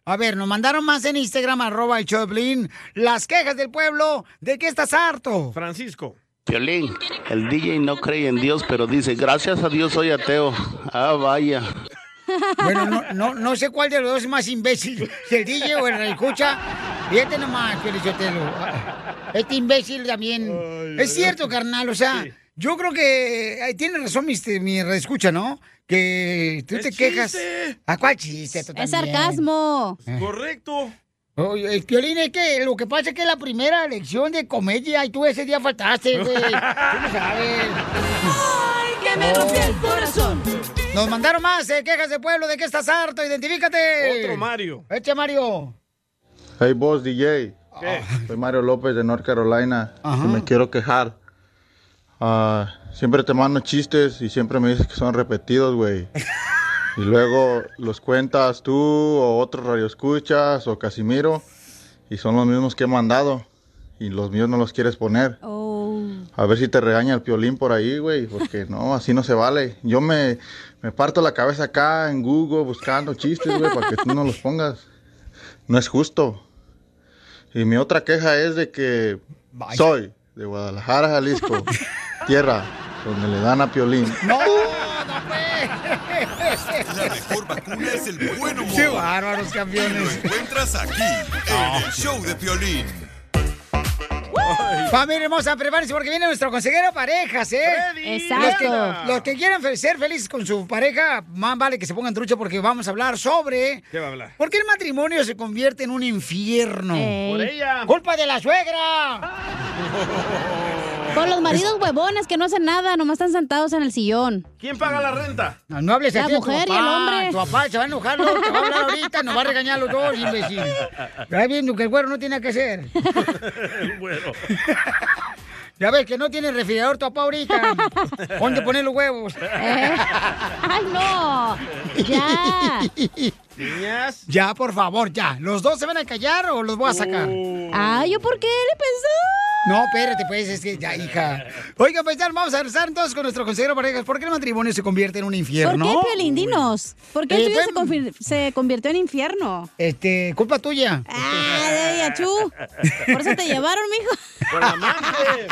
A ver, nos mandaron más en Instagram, arroba el Choplin, las quejas del pueblo. ¿De qué estás harto? Francisco. Violín, el DJ no cree en Dios, pero dice, gracias a Dios soy ateo. Ah, vaya. Bueno, no, no, no sé cuál de los dos es más imbécil, si el DJ o el escucha. Fíjate nomás, Felicitelo. Este imbécil también. es cierto, carnal, o sea, yo creo que eh, tiene razón mi, mi escucha, ¿no? Que tú Es te quejas. ¿A cuál chiste? Tú Es también? sarcasmo. Correcto. Oye, el violín es que lo que pasa es que es la primera lección de comedia y tú ese día faltaste, güey. Tú no sabes. que me rompió el corazón. Nos mandaron más eh, quejas de pueblo. ¿De qué estás harto? Identifícate. Otro Mario. Eche, Mario. Hey, boss DJ. ¿Qué? Soy Mario López de North Carolina. Y me quiero quejar. Ah, siempre te mando chistes y siempre me dices que son repetidos, güey. Y luego los cuentas tú o otros radioescuchas o Casimiro y son los mismos que he mandado y los míos no los quieres poner. A ver si te regaña el piolín por ahí, güey, porque no, así no se vale. Yo me, me parto la cabeza acá en Google buscando chistes, güey, para que tú no los pongas. No es justo. Y mi otra queja es de que soy de Guadalajara, Jalisco, tierra donde le dan a piolín. No, La mejor vacuna es el buen humor. Qué bárbaros, Y lo campeones. encuentras aquí, en el show de Piolín. Familia hermosa, prepárense porque viene nuestro consejero parejas, ¿eh? Exacto. Los que, los que quieran ser felices con su pareja, más vale que se pongan trucha porque vamos a hablar sobre ¿Qué va a hablar? por qué el matrimonio se convierte en un infierno. Ey. Por ella. ¡Culpa de la suegra! Por los maridos huevones que no hacen nada, nomás están sentados en el sillón. ¿Quién paga la renta? No, no hables La así tu mujer y papá. el hombre. Tu papá se va a enojar, luego te va a hablar ahorita, nos va a regañar a los dos, imbécil. Ya viendo que el güero no tiene que hacer. El güero. Ya ves que no tiene refrigerador tu papá ahorita. ¿Dónde poner los huevos? Eh. ¡Ay, no! ¡Ya! Niñas. Ya, por favor, ya. ¿Los dos se van a callar o los voy a sacar? Oh. ¡Ay, yo por qué le pensó? No, espérate, pues, es que ya, hija. Oiga, pues ya vamos a regresar entonces con nuestro consejero parejas. ¿Por qué el matrimonio se convierte en un infierno? ¿Por qué, Piolín? Dinos. ¿Por qué el Eh, tuyo se, se convirtió en infierno? Este, culpa tuya. Ah, de Yachú. Por eso te llevaron, mijo. Por amante.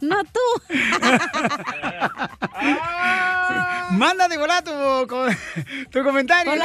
No tú. Manda de volar tu, tu comentario. Por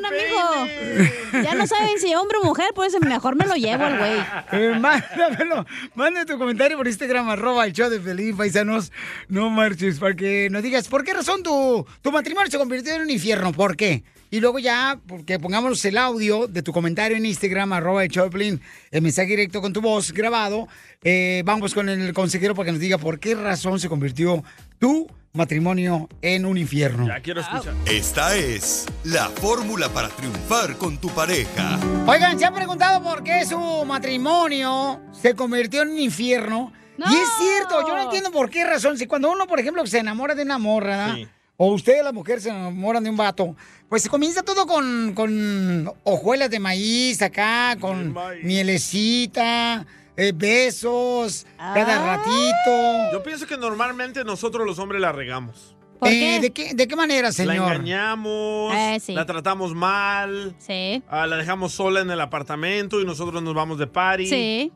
colombiana, mijo. Ya no saben si hombre o mujer, por eso mejor me lo llevo al güey. Eh, mándamelo, manda tu comentario por Instagram, arroba el show de Feliz Paisanos. No marches, para que nos digas, ¿por qué razón tu, tu matrimonio se convirtió en un infierno? ¿Por qué? Y luego ya, porque pongamos el audio de tu comentario en Instagram, arroba el show de Piolín, el mensaje directo con tu voz grabado. eh, vamos con el consejero para que nos diga por qué razón se convirtió tu matrimonio en un infierno. Ya quiero escuchar. Esta es la fórmula para triunfar con tu pareja. Oigan, ¿se han preguntado por qué su matrimonio se convirtió en un infierno? Y es cierto, yo no entiendo por qué razón. Si cuando uno, por ejemplo, se enamora de una morra, ¿verdad? o usted, la mujer, se enamoran de un vato, pues se comienza todo con, con hojuelas de maíz acá, con mielecita, eh, besos, cada ratito. Yo pienso que normalmente nosotros los hombres la regamos. Eh, ¿de, qué, ¿De qué manera, La señor? engañamos, Eh, sí. la tratamos mal, Sí. ah, la dejamos sola en el apartamento y nosotros nos vamos de party. Sí.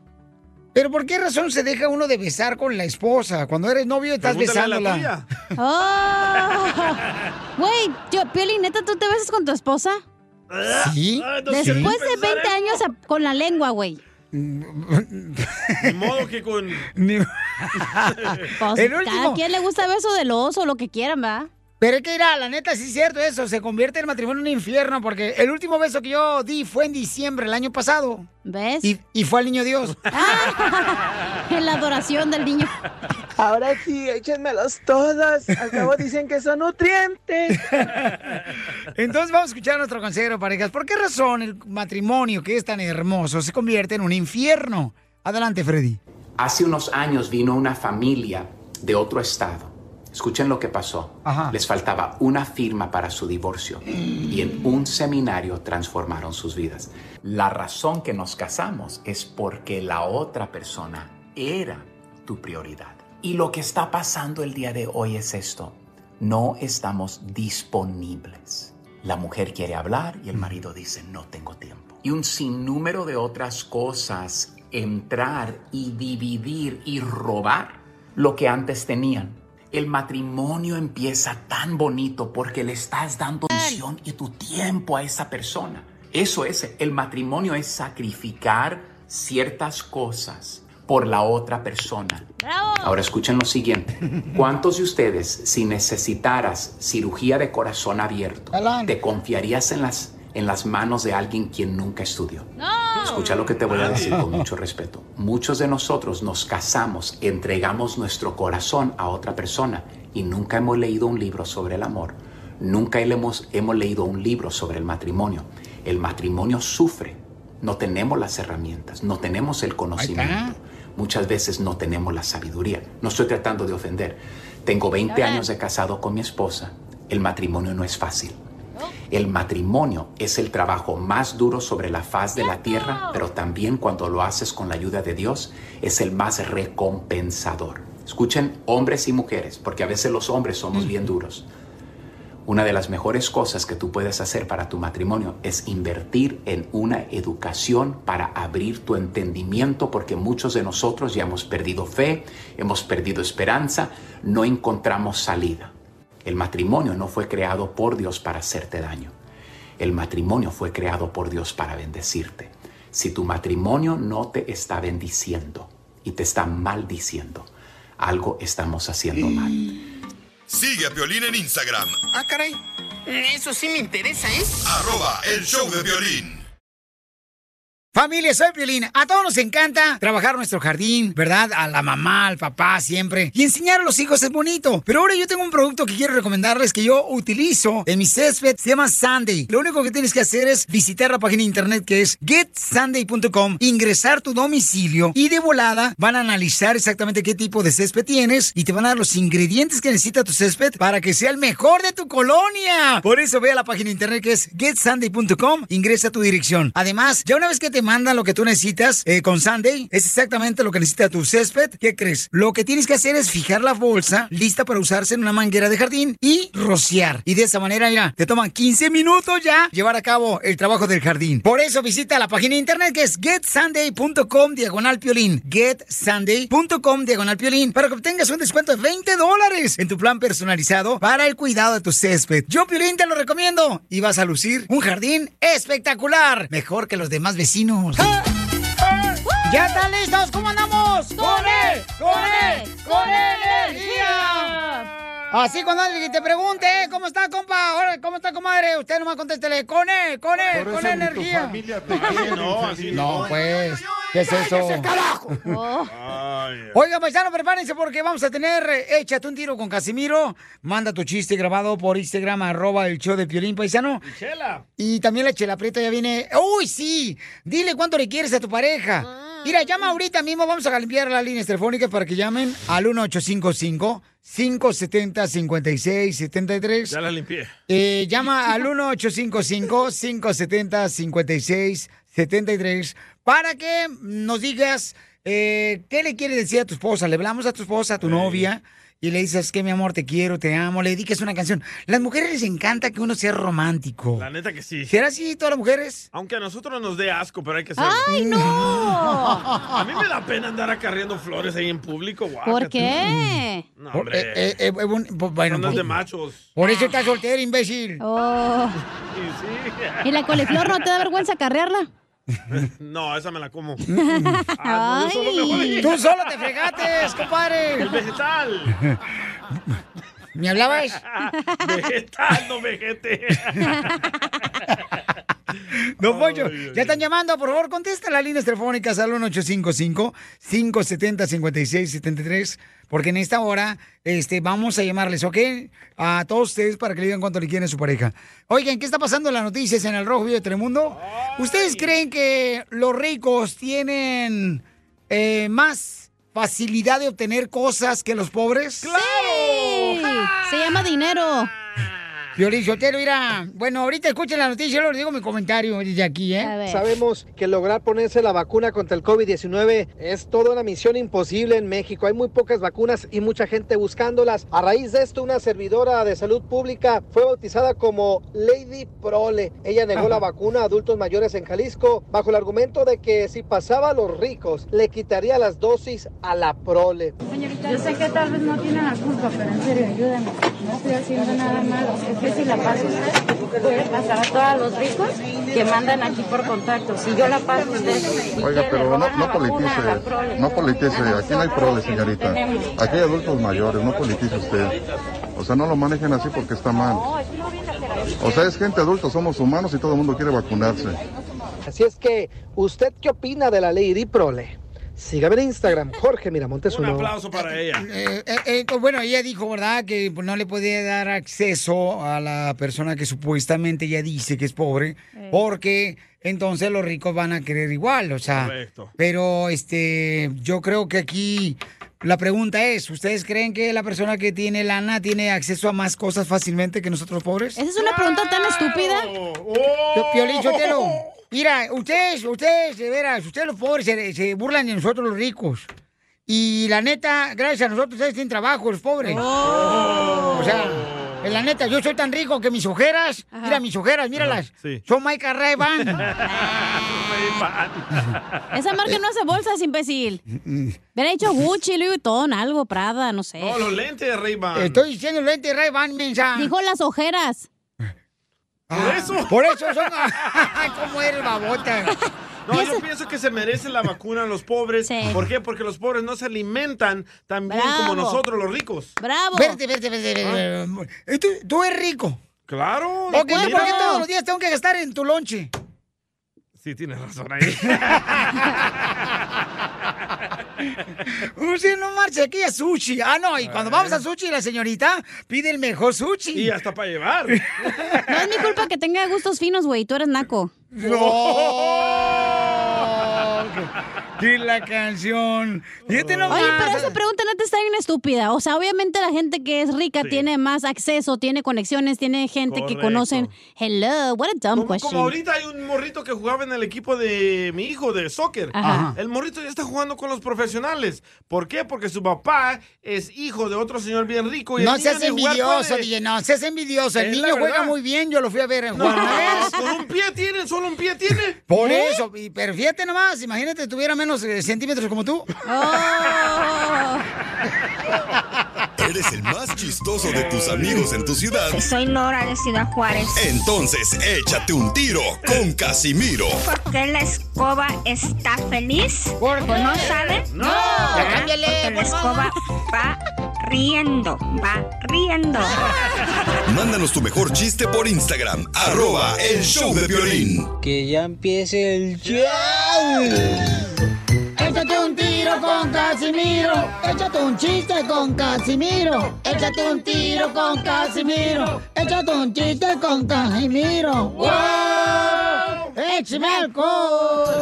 Pero ¿por qué razón se deja uno de besar con la esposa? Cuando eres novio estás Pregúntale a la besándola. tuya. Oh. Güey, yo, Piolín, ¿neta tú te besas con tu esposa? Sí. Después de 20 años a- con la lengua, güey. Ni modo que con... Pues, El Cada último. quien le gusta beso del oso, lo que quieran, ¿va? Pero es que era, la neta, sí es cierto eso, se convierte el matrimonio en un infierno porque el último beso que yo di fue en diciembre el año pasado. ¿Ves? Y, y fue al niño Dios. En la adoración del niño. Ahora sí, échenmelos todas. Al cabo dicen que son nutrientes. Entonces vamos a escuchar a nuestro consejero parejas. ¿Por qué razón el matrimonio que es tan hermoso se convierte en un infierno? Adelante, Freddy. Hace unos años vino una familia de otro estado. Escuchen lo que pasó. Ajá. Les faltaba una firma para su divorcio y en un seminario transformaron sus vidas. La razón que nos casamos es porque la otra persona era tu prioridad. Y lo que está pasando el día de hoy es esto. No estamos disponibles. La mujer quiere hablar y el marido dice no tengo tiempo. Y un sinnúmero de otras cosas entrar y dividir y robar lo que antes tenían. El matrimonio empieza tan bonito porque le estás dando atención y tu tiempo a esa persona. Eso es, el matrimonio es sacrificar ciertas cosas por la otra persona. Ahora escuchen lo siguiente. ¿Cuántos de ustedes, si necesitaras cirugía de corazón abierto, te confiarías en las, en las manos de alguien quien nunca estudió? Escucha lo que te voy a decir con mucho respeto. Muchos de nosotros nos casamos, entregamos nuestro corazón a otra persona y nunca hemos leído un libro sobre el amor. Nunca hemos leído un libro sobre el matrimonio. El matrimonio sufre. No tenemos las herramientas, no tenemos el conocimiento. Muchas veces no tenemos la sabiduría. No estoy tratando de ofender. Tengo 20 años de casado con mi esposa. El matrimonio no es fácil. El matrimonio es el trabajo más duro sobre la faz de la tierra, pero también cuando lo haces con la ayuda de Dios es el más recompensador. Escuchen hombres y mujeres, porque a veces los hombres somos bien duros. Una de las mejores cosas que tú puedes hacer para tu matrimonio es invertir en una educación para abrir tu entendimiento, porque muchos de nosotros ya hemos perdido fe, hemos perdido esperanza, no encontramos salida. El matrimonio no fue creado por Dios para hacerte daño. El matrimonio fue creado por Dios para bendecirte. Si tu matrimonio no te está bendiciendo y te está maldiciendo, algo estamos haciendo mal. Sigue a Violín en Instagram, Ah, caray. Eso sí me interesa, ¿eh? arroba el show de violín. Familia, soy Piolín. A todos nos encanta trabajar nuestro jardín, ¿verdad? A la mamá, al papá, siempre. Y enseñar a los hijos es bonito. Pero ahora yo tengo un producto que quiero recomendarles que yo utilizo en mi césped. Se llama Sunday. Lo único que tienes que hacer es visitar la página de internet que es getsunday.com, ingresar tu domicilio y de volada van a analizar exactamente qué tipo de césped tienes y te van a dar los ingredientes que necesita tu césped para que sea el mejor de tu colonia. Por eso ve a la página de internet que es getsunday.com, ingresa tu dirección. Además, ya una vez que te manda lo que tú necesitas eh, con Sunday. Es exactamente lo que necesita tu césped. ¿Qué crees? Lo que tienes que hacer es fijar la bolsa lista para usarse en una manguera de jardín y rociar. Y de esa manera, mira, te toman 15 minutos ya llevar a cabo el trabajo del jardín. Por eso visita la página de internet que es getsunday.com diagonal piolín. Getsunday.com diagonal piolín para que obtengas un descuento de 20 dólares en tu plan personalizado para el cuidado de tu césped. Yo, Piolín, te lo recomiendo y vas a lucir un jardín espectacular. Mejor que los demás vecinos. ¿Ya están listos? ¿Cómo andamos? ¡Con él! ¡Con él! ¡Con energía! Así cuando alguien te pregunte, "Eh, ¿cómo está, compa? ¿Cómo está, comadre? Usted nomás contéstele, con él, con él, Por con energía. no, así No, no. pues, ¿qué es eso? carajo! Oiga, paisano, prepárense porque vamos a tener eh, Échate un tiro con Casimiro. Manda tu chiste grabado por Instagram, arroba el show de Piolín, paisano. Chela. Y también la chela preta ya viene. ¡Uy, sí! Dile cuánto le quieres a tu pareja. Mira, llama ahorita mismo. Vamos a limpiar las líneas telefónicas para que llamen al 1855 570 5673 Ya la limpié. eh, llama al 1855-570-5673 para que nos digas eh, qué le quieres decir a tu esposa. Le hablamos a tu esposa, a tu novia, y le dices que mi amor, te quiero, te amo, le dediques una canción. Las mujeres les encanta que uno sea romántico. La neta que sí. ¿Será así todas las mujeres? Aunque a nosotros nos dé asco, pero hay que hacerlo. ¡Ay, no! A mí me da pena andar acarriendo flores ahí en público. ¿Por guácate. qué? No, Por- hombre. eh, eh, eh, bueno, pues, bueno, pues, de machos. por eso estás soltero, imbécil. Oh. ¿Y la coliflor no te da vergüenza carrearla? No, esa me la como. Ah, no, yo solo me. Tú solo te fregates, compadre. El vegetal. ¿Me hablabas? Vegetal, no vegete. Don Poncho, ya están llamando, por favor, contesta las líneas telefónicas al 1855-570-5673, porque en esta hora este, vamos a llamarles, ¿ok? A todos ustedes para que le digan cuánto le quieren a su pareja. Oigan, ¿qué está pasando en las noticias en el Rojo Vivo de Telemundo? ¿Ustedes creen que los ricos tienen eh, más facilidad de obtener cosas que los pobres? Sí, se llama dinero. Sotelo, mira. Bueno, ahorita escuchen la noticia, yo les digo mi comentario desde aquí, ¿eh? Sabemos que lograr ponerse la vacuna contra el COVID-19 es toda una misión imposible en México. Hay muy pocas vacunas y mucha gente buscándolas. A raíz de esto, una servidora de salud pública fue bautizada como Lady Prole. Ella negó la vacuna a adultos mayores en Jalisco bajo el argumento de que si pasaba a los ricos, le quitaría las dosis a la Prole. Señorita, yo sé que tal vez no tiene la culpa, pero en serio, ayúdame. No estoy haciendo nada malo. Que si la pasa usted, puede pasar a todos los ricos que mandan aquí por contacto. Si yo la paso usted Oiga, quiere, pero no, no vacuna politice, prole. no politice, aquí no hay prole, señorita. Aquí hay adultos mayores, no politice usted. O sea, no lo manejen así porque está mal. No, eso no viene a ser así. O sea, es gente adulta, somos humanos y todo el mundo quiere vacunarse. Así es que, ¿usted qué opina de la Lady Prole? Sígame en Instagram, Jorge Miramontes Un aplauso para ella. Eh, eh, eh, bueno, ella dijo, ¿verdad?, que pues, no le podía dar acceso a la persona que supuestamente ella dice que es pobre, porque entonces los ricos van a querer igual, o sea. Correcto. Pero este, yo creo que aquí la pregunta es, ¿ustedes creen que la persona que tiene lana tiene acceso a más cosas fácilmente que nosotros pobres? ¿Esa es una pregunta tan estúpida? Oh. Piolín Sotelo, mira, ustedes, ustedes, de veras, ustedes los pobres se, se burlan de nosotros los ricos. Y la neta, gracias a nosotros ustedes tienen trabajo, los pobres. O sea, en la neta, yo soy tan rico que mis ojeras, mira mis ojeras, míralas, sí. son Mike Ray-Ban. Esa marca no hace bolsas, imbécil. Hubiera hecho Gucci, Louis Vuitton, algo, Prada, no sé. Oh, los lentes de Ray-Ban. Estoy diciendo lente Ray-Ban, mensa. Dijo las ojeras. Por eso. Por eso son... Ay, ¿Cómo eres, babota? No, yo pienso que se merece la vacuna a los pobres. ¿Por qué? Porque los pobres no se alimentan tan bien como nosotros, los ricos. ¡Bravo! Verte, verte, verte, verte. ¿Y ¿Tú, tú eres rico. Claro. Ok, ¿por qué todos los días tengo que gastar en tu lonche? Sí, tienes razón ahí. Usted no marcha aquí a sushi. Ah, no, y cuando vamos a sushi, la señorita pide el mejor sushi. Y hasta para llevar. No es mi culpa que tenga gustos finos, güey. Tú eres naco. No. Y la canción. Fíjate nomás. Oye, pero esa pregunta neta está bien estúpida. O sea, obviamente la gente que es rica tiene más acceso, tiene conexiones, tiene gente que Correcto. conocen. Hello, what a dumb Como, question. como ahorita hay un morrito que jugaba en el equipo de mi hijo de soccer. Ajá. El morrito ya está jugando con los profesionales. ¿Por qué? Porque su papá es hijo de otro señor bien rico. Y No seas envidioso, puede. DJ, no seas envidioso. El Es niño juega muy bien, yo lo fui a ver en No, una vez. con un pie tiene, solo un pie tiene. Por ¿Eh? eso, y, pero fíjate nomás, imagínate, tuviera menos eh, centímetros como tú. Eres el más chistoso de tus amigos en tu ciudad. Soy Nora de Ciudad Juárez. Entonces, échate un tiro con Casimiro. ¿Por qué la escoba está feliz? ¿Pues no sabe? No. Ya cámbiale, Porque la por escoba va riendo, va riendo. Mándanos tu mejor chiste por Instagram, arroba el show de violín. Que ya empiece el show. Échate un tiro con Casimiro. Échate un chiste con Casimiro. Échate un tiro con Casimiro. Échate un chiste con Casimiro. ¡Wow! ¡Échame alcohol!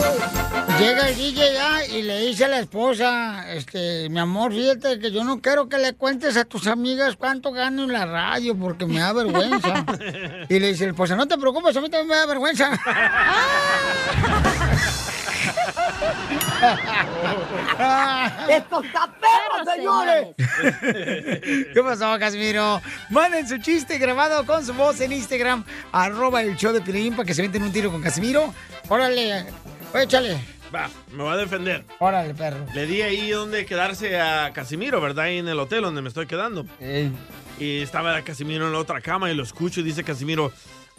Llega el DJ ya y le dice a la esposa, este, mi amor, fíjate que yo no quiero que le cuentes a tus amigas cuánto gano en la radio porque me da vergüenza. Y le dice la esposa, no te preocupes, a mí también me da vergüenza. ¡Esto está perro, señores! ¿Qué pasó, Casimiro? Manden su chiste grabado con su voz en Instagram, arroba el show de Piolín para que se venten un tiro con Casimiro. Órale, échale. Va, me va a defender. Órale, perro. Le di ahí donde quedarse a Casimiro, ¿verdad? Ahí en el hotel donde me estoy quedando. Y estaba Casimiro en la otra cama y lo escucho y dice Casimiro,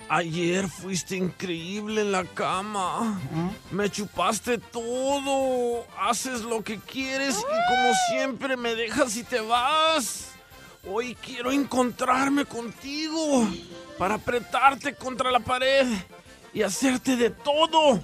ayer fuiste increíble en la cama. Me chupaste todo. Haces lo que quieres y como siempre me dejas y te vas. Hoy quiero encontrarme contigo para apretarte contra la pared y hacerte de todo.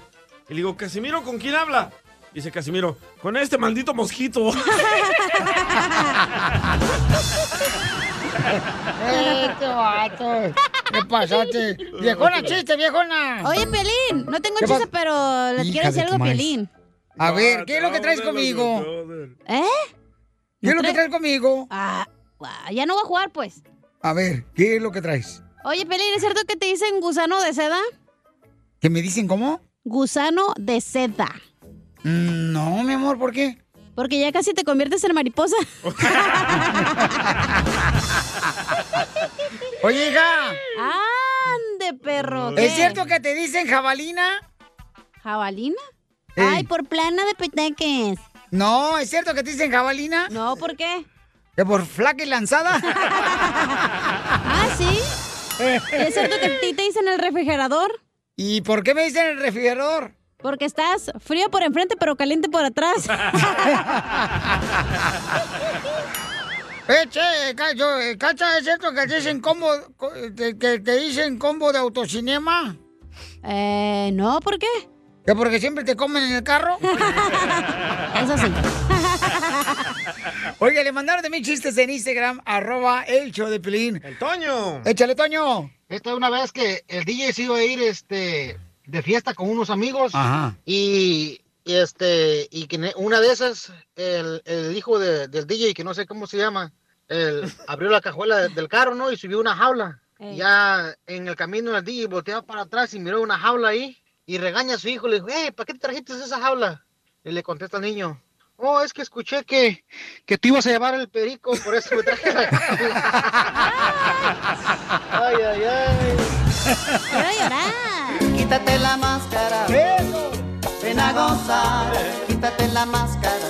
Y le digo, Casimiro, ¿con quién habla? Dice Casimiro, con este maldito mosquito. Este vato. ¿Qué pasaste? Viejona, chiste, viejona. Oye, Pelín, no tengo ¿Qué chiste, pero le Hija quiero decir de algo a. Pelín. A ver, ¿qué es lo que traes conmigo? ¿Eh? ¿Qué es lo que traes conmigo? Ah, ah, ya no voy a jugar, pues. A ver, ¿qué es lo que traes? Oye, Pelín, ¿es cierto que te dicen gusano de seda? ¿Que me dicen cómo? Gusano de seda. Mm, No, mi amor, ¿por qué? Porque ya casi te conviertes en mariposa. Oye, hija. ¡Ande, perro! ¿Es cierto que te dicen jabalina? ¿Jabalina? Ay, por plana de peteques. No, ¿es cierto que te dicen jabalina? No, ¿por qué? ¿Que por flaca y lanzada? ah, ¿sí? ¿Es cierto que a ti te dicen el refrigerador? ¿Y por qué me dicen el refrigerador? Porque estás frío por enfrente, pero caliente por atrás. Eh, che, ca- yo, eh, Cacha, ¿es cierto que te dicen combo, co- que, te dicen combo de autocinema? Eh, no, ¿por qué? ¿Que porque siempre te comen en el carro? Eso sí. Oiga, le mandaron también chistes en Instagram, arroba el show de Pelín. ¡El Toño! Échale, Toño. Esta es una vez que el DJ se iba a ir este, de fiesta con unos amigos. Ajá. Y, este, y que una de esas, el, el hijo de- del DJ, que no sé cómo se llama, el- abrió la cajuela de- del carro, ¿no? Y subió una jaula. Ya en el camino el DJ volteaba para atrás y miró una jaula ahí y regaña a su hijo. Le dijo, hey, ¿para qué te trajiste esa jaula? Y le contesta al niño, oh, es que escuché que, que tú ibas a llevar el perico, por eso me traje la ay, ay, ay. Quiero llorar. Quítate la máscara. Ven a gozar. Quítate la máscara.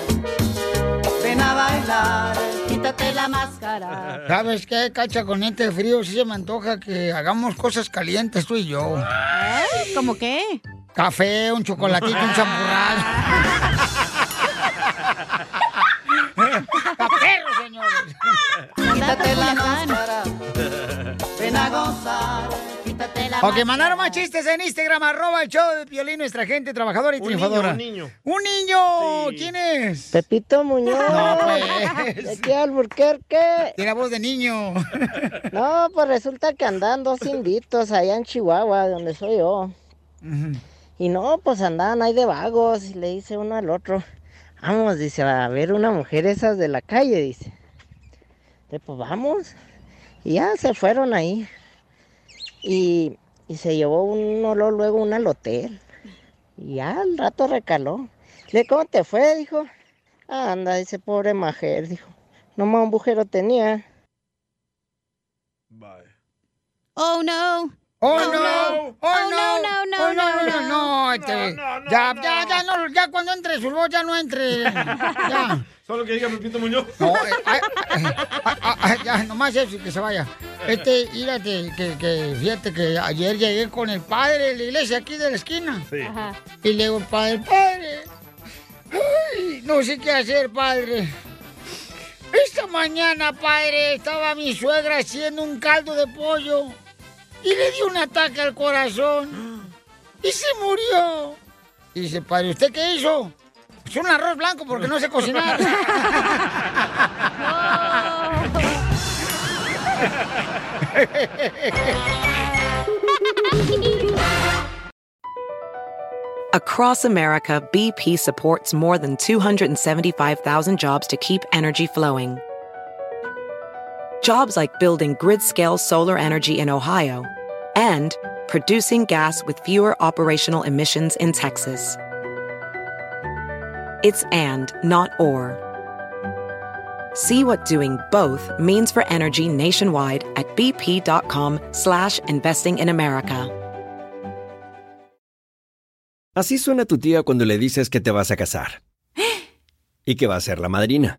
Ven a bailar. Quítate la máscara. ¿Sabes qué, Cacha? Con este frío sí se me antoja que hagamos cosas calientes tú y yo. ¿Eh? ¿Cómo qué? Café, un chocolatito, un champurrado. ¡Pa' perros, señores! Quítate la máscara. Ven a gozar. Quítate la Ok, mandaron más chistes en Instagram, arroba el show de Piolín, nuestra gente trabajadora y Un triunfadora. niño, un niño. ¡Un niño! ¿Quién es? Pepito Muñoz. No, pues. ¿De qué Alburquerque? Tiene voz de niño. No, pues resulta que andan dos inditos allá en Chihuahua, donde soy yo. Y no, pues andaban ahí de vagos y le dice uno al otro, vamos, dice, a ver una mujer esas de la calle, dice. Y pues vamos. Y ya se fueron ahí. Y, y se llevó un olor luego una al hotel. Y ya al rato recaló. Le ¿cómo te fue? Dijo. "Ah, anda, dice, pobre mujer, dijo. Nomás un agujero tenía. Oh, no. Oh, no. no. Oh, no, no, no, Oh, no, no, no, no, este, ya, ya, ya, no, ya cuando entre su voz ya no entre, ya. Solo que diga Pepito Muñoz. No, eh, ay, ay, ya, nomás eso, que se vaya. Este, fíjate, que, que, fíjate que ayer llegué con el padre de la iglesia aquí de la esquina. Sí. Y le digo, padre, padre, ay, no sé qué hacer, padre. Esta mañana, padre, estaba mi suegra haciendo un caldo de pollo y le dio un ataque al corazón y se murió. Y dice, padre, ¿usted qué hizo? Es un arroz blanco porque no sé cocinar. Across America, BP supports more than 275,000 jobs to keep energy flowing. Jobs like building grid scale solar energy in Ohio and producing gas with fewer operational emissions in Texas. It's and, not or. See what doing both means for energy nationwide at bp.com slash investing in America. Así suena tu tía cuando le dices que te vas a casar. Y que va a ser la madrina.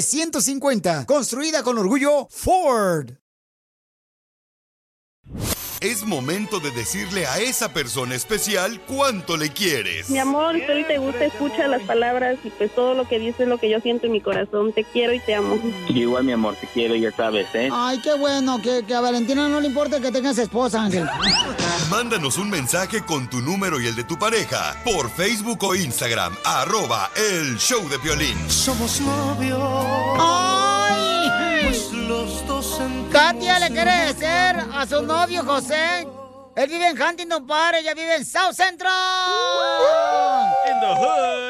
F-150. Construida con orgullo Ford. Es momento de decirle a esa persona especial cuánto le quieres. Mi amor, si hoy te gusta, escucha las palabras y pues todo lo que dices es lo que yo siento en mi corazón. Te quiero y te amo. Igual, mi amor, te quiero, ya sabes, ¿eh? Ay, qué bueno, que, que a Valentina no le importa que tengas esposa, Ángel. Mándanos un mensaje con tu número y el de tu pareja por Facebook o Instagram, arroba el show de violín. Somos novios. ¡Ay! Pues los dos Katia le quiere decir a su novio José. Él vive en Huntington Park, ella vive en South Central.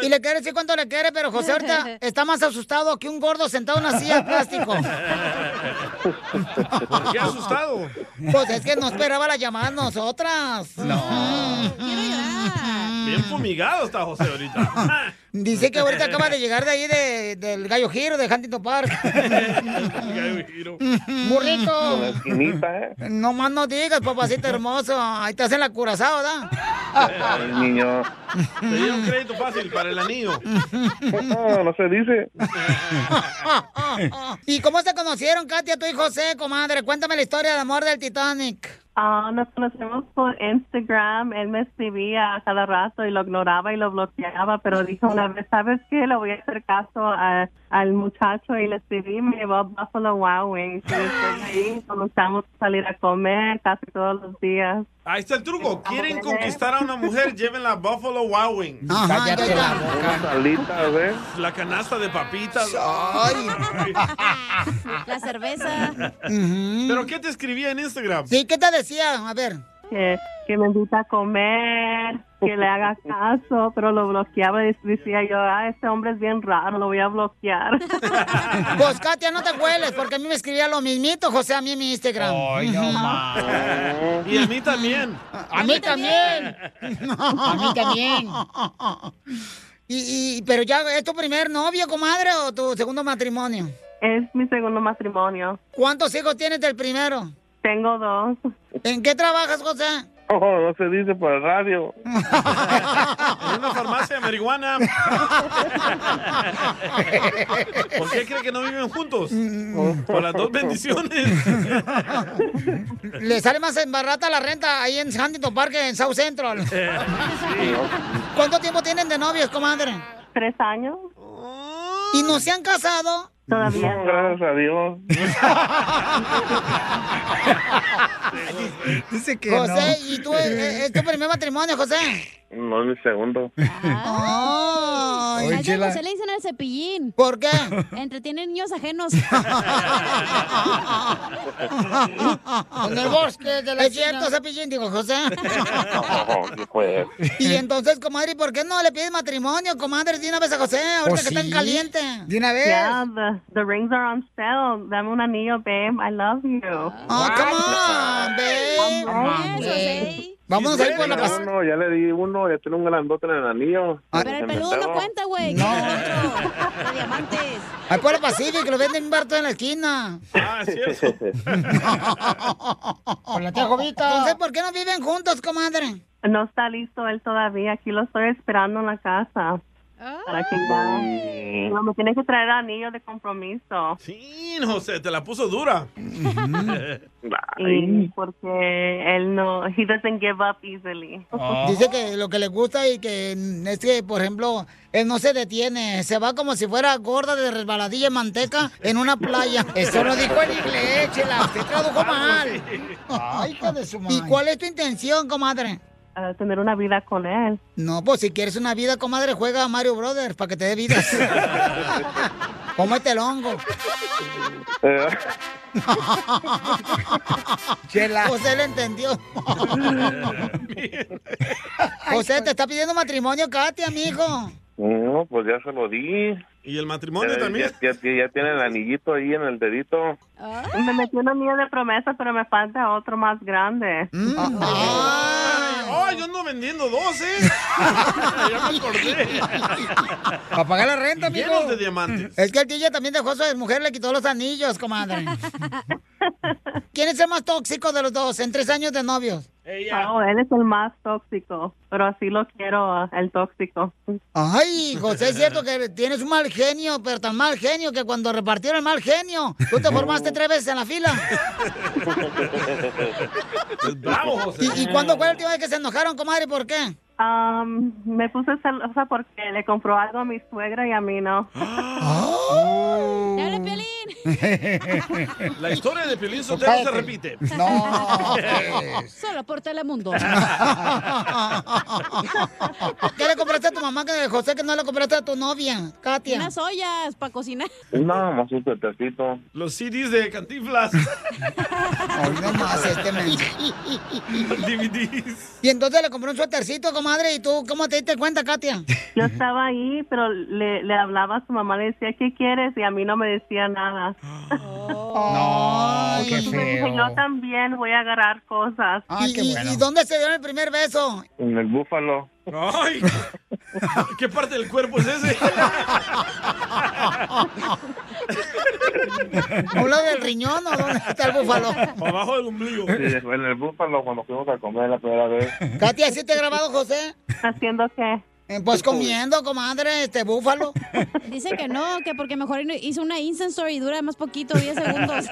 Y le quiere decir cuánto le quiere, pero José ahorita está más asustado que un gordo sentado en una silla de plástico. ¿Por qué asustado? Pues es que no esperaba la llamada a nosotras. No. Bien fumigado está José ahorita. Dice que ahorita acaba de llegar de ahí de- del Gallo Giro, de Huntington Park. Burrito. Con la esquinita, ¿eh? No más no digas, papacito hermoso. Ahí estás en la curazao, ¿verdad? Ay, niño. Te dieron un crédito fácil para el anillo. No, no se dice. ¿Y cómo se conocieron, Katia, tú y José, comadre? Cuéntame la historia de amor del Titanic. Ah, nos conocemos por Instagram. Él me escribía a cada rato y lo ignoraba y lo bloqueaba, pero dijo una vez, ¿sabes qué? Le voy a hacer caso a- al muchacho y le escribí me llevó a Buffalo Wild Wings. Y después de ahí comenzamos a salir a comer casi todos los días. Ahí está el truco. Quieren conquistar a una mujer, llévenla a Buffalo Wild Wings. Ajá, Cállate la ¿eh? La canasta de papitas. La cerveza. ¿Pero qué te escribía en Instagram? Sí, ¿qué te decía? A ver. Que, que me invita a comer, que le haga caso, pero lo bloqueaba y decía yo, ah, este hombre es bien raro, lo voy a bloquear. Pues, Katia, no te hueles, porque a mí me escribía lo mismito, José, a mí en mi Instagram. Ay, no. Y a mí también. A mí también. A mí también. Y, y, pero ya, ¿es tu primer novio, comadre, o tu segundo matrimonio? Es mi segundo matrimonio. ¿Cuántos hijos tienes del primero? Tengo dos. ¿En qué trabajas, José? Oh, no se dice por el radio. En una farmacia de marihuana. ¿Por qué cree que no viven juntos? Por las dos bendiciones. Le sale más en barata la renta ahí en Huntington Park que en South Central. ¿Cuánto tiempo tienen de novios, comadre? Tres años. ¿Y no se han casado? Todavía No, gracias a Dios. Dice que José, no. ¿y tú eh, es tu primer matrimonio, José? No es mi segundo. Ay, A ese José le dicen el cepillín. ¿Por qué? Entretiene niños ajenos. En el bosque de la Es cierto, cepillín, digo, José. No, ¿qué fue? Y entonces, comadre, ¿por qué no le pides matrimonio, comadre, de una vez a José, ahorita Pues que está en sí. caliente? De una vez. Yeah, the, the rings are on sale. Dame un anillo, babe. I love you. Oh, come on, babe. Babe. Vámonos a ir por la paz. uno, ya le di uno, ya tiene un grandote en el anillo. Pero el peludo no cuenta, güey. No. De diamantes. Ahí por la Pacific, que lo venden en un barto en la esquina. Ah, es cierto. Con la tía Jovita. Entonces, ¿por qué no viven juntos, comadre? No está listo él todavía. Aquí lo estoy esperando en la casa. Para que ya... No, me tiene que traer anillo de compromiso. Sí, José, te la puso dura. Y porque él no... He doesn't give up easily. Dice que lo que le gusta y que es que, por ejemplo, él no se detiene. Se va como si fuera gorda de resbaladilla en manteca en una playa. Eso lo dijo en inglés, chela. Usted tradujo mal. Ay, hija de su madre. ¿Y cuál es tu intención, comadre? Tener una vida con él. No, pues si quieres una vida, comadre, juega a Mario Brothers para que te dé vidas. Cómete el hongo. Chela. José le entendió. José, te está pidiendo matrimonio, Katia, mijo. No, pues ya se lo di. ¿Y el matrimonio Ya, también? ya, ya- ya tiene el anillito ahí en el dedito. Me metió un anillo de promesa, pero me falta otro más grande. Mm. ¡Oh, yo ando vendiendo dos, eh! ya me acordé. Para pagar la renta, amigo. Llenos de diamantes. Es que el DJ también dejó a su mujer, le quitó los anillos, comadre. ¿Quién es el más tóxico de los dos en tres años de novios? Oh, él es el más tóxico, pero así lo quiero, el tóxico. Ay, José, es cierto que tienes un mal genio, pero tan mal genio que cuando repartieron el mal genio, tú te formaste tres veces en la fila. Bravo, José. ¿Y, y cuándo fue la última vez que se enojaron, comadre? ¿Por qué? Um, me puse celosa porque le compró algo a mi suegra y a mí no. ¡Dale, Piolín! La historia de Piolín Sotelo se repite. No. Solo por Telemundo. ¿Qué le compraste a tu mamá, que José, que no le compraste a tu novia, Katia? Unas ollas para cocinar. No, más un petecito. Los CDs de Cantinflas. Hoy no más este menso. DVDs. Y entonces le compró un suétercito, comadre, ¿y tú cómo te diste cuenta, Katia? Yo estaba ahí, pero le, le hablaba a su mamá, le decía, ¿qué quieres? Y a mí no me decía nada. No, qué dije, yo también voy a agarrar cosas. ¿Y, y- y dónde se dio el primer beso? En el búfalo. ¡Ay! ¿Qué parte del cuerpo es ese? ¿A un lado del riñón o dónde está el búfalo? Abajo del ombligo. Sí, en el búfalo cuando fuimos a comer la primera vez. Katia, ¿sí te he grabado, José? ¿Haciendo qué? Eh, Pues comiendo, comadre, este búfalo. Dice que no, que porque mejor hizo una Instant Story y dura más poquito, 10 segundos.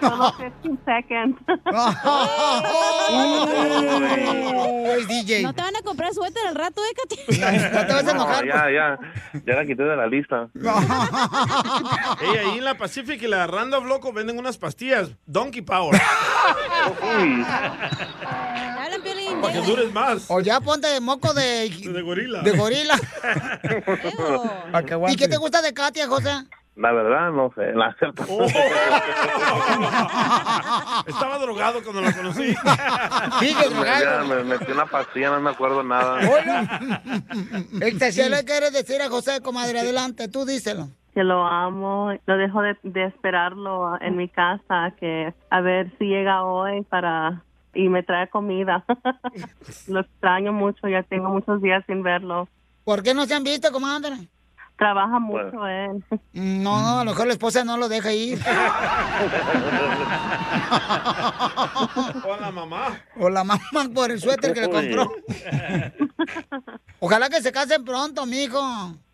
Solo 15 seconds. No te van a comprar suéter al rato, ¿eh, Katy? No te vas a No, enojar. ya, ya. Ya la quité de la lista. Ey, ahí en la Pacific y la Randolph Loco venden unas pastillas. Donkey Power. Hablan. Para que dures más. O ya ponte de moco de... De gorila. De gorila. ¿Y qué te gusta de Katia, José? La verdad, no sé. La acepto. Oh. Estaba drogado cuando la conocí. Sigue Me, metí una pastilla, no me acuerdo nada. ¿Qué le quieres decir a José, comadre? Adelante, tú díselo. que lo amo, no dejo de, de esperarlo en mi casa, que a ver si llega hoy para y me trae comida. lo extraño mucho, ya tengo muchos días sin verlo. ¿Por qué no se han visto, comadre? Trabaja mucho él. No, no, a lo mejor la esposa no lo deja ir. O la mamá. O la mamá por el suéter que le compró. Ojalá que se casen pronto, mijo.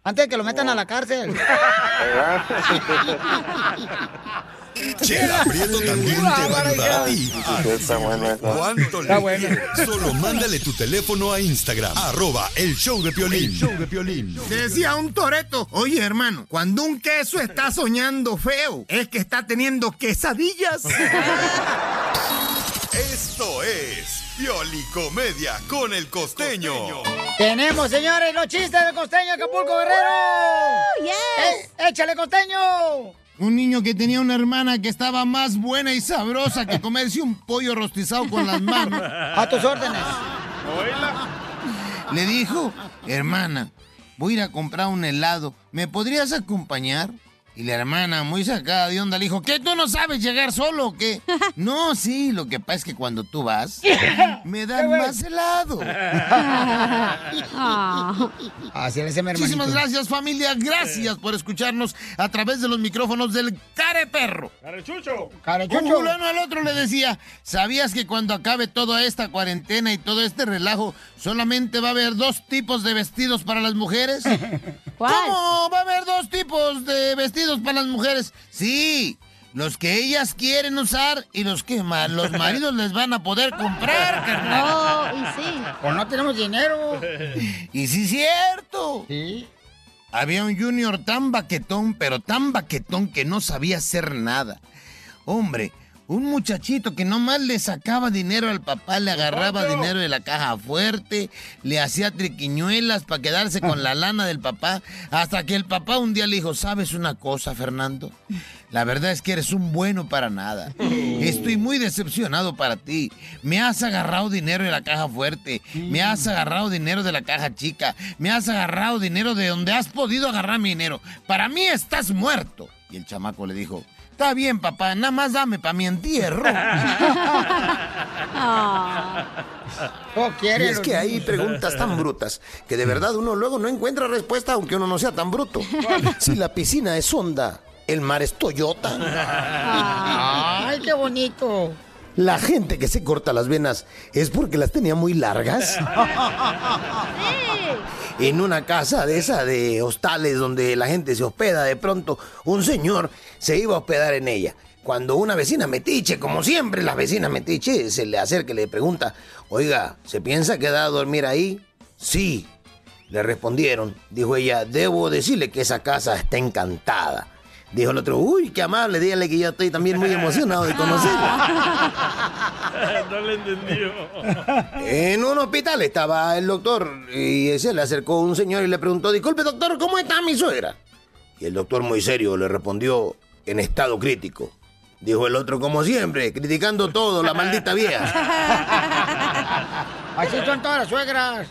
Antes de que lo metan a la cárcel. Chela Prieto también te va a ayudar a ti a Está bueno eso. cuánto Está le quieres. Solo mándale tu teléfono a Instagram, arroba el show de Piolín. show de Piolín. Decía un toreto, oye hermano, cuando un queso está soñando feo, es que está teniendo quesadillas. Esto es Piolicomedia con el costeño. Tenemos, señores, los chistes del costeño Acapulco Guerrero. yes. Eh, échale, costeño. Un niño que tenía una hermana que estaba más buena y sabrosa que comerse un pollo rostizado con las manos. A tus órdenes. Le dijo, hermana, voy a ir a comprar un helado. ¿Me podrías acompañar? Y la hermana, muy sacada de onda, le dijo, ¿qué? ¿Tú no sabes llegar solo o qué? no, sí, lo que pasa es que cuando tú vas, me dan más helado. Así le Muchísimas gracias, familia. Gracias por escucharnos a través de los micrófonos del Care Perro. ¡Carechucho! Un fulano al otro le decía, ¿sabías que cuando acabe toda esta cuarentena y todo este relajo, solamente va a haber dos tipos de vestidos para las mujeres? ¿Cómo va a haber dos tipos de vestidos para las mujeres? Sí, los que ellas quieren usar y los que los maridos les van a poder comprar, carnal. No, y sí. Pues no tenemos dinero. Y sí, cierto. Había un junior tan baquetón, pero tan baquetón que no sabía hacer nada. Hombre, un muchachito que nomás le sacaba dinero al papá, le agarraba dinero de la caja fuerte, le hacía triquiñuelas para quedarse con la lana del papá, hasta que el papá un día le dijo, ¿sabes una cosa, Fernando? La verdad es que eres un bueno para nada. Estoy muy decepcionado para ti. Me has agarrado dinero de la caja fuerte. Me has agarrado dinero de la caja chica. Me has agarrado dinero de donde has podido agarrar mi dinero. Para mí estás muerto. Y el chamaco le dijo, está bien, papá, nada más dame para mi entierro. Y es que hay preguntas tan brutas que de verdad uno luego no encuentra respuesta aunque uno no sea tan bruto. Si la piscina es Honda, el mar es Toyota. Ay, qué bonito. La gente que se corta las venas es porque las tenía muy largas. En una casa de esa de hostales donde la gente se hospeda, de pronto un señor se iba a hospedar en ella. Cuando una vecina metiche, como siempre las vecinas metiche, se le acerca y le pregunta, oiga, ¿se piensa quedar a dormir ahí? Sí, le respondieron. Dijo ella, debo decirle que esa casa está encantada. Dijo el otro, uy, qué amable, dígale que yo estoy también muy emocionado de conocerla. no le entendió. En un hospital estaba el doctor y se le acercó un señor y le preguntó, disculpe doctor, ¿cómo está mi suegra? Y el doctor muy serio le respondió, en estado crítico. Dijo el otro como siempre, criticando todo, la maldita vieja. Así son todas las suegras.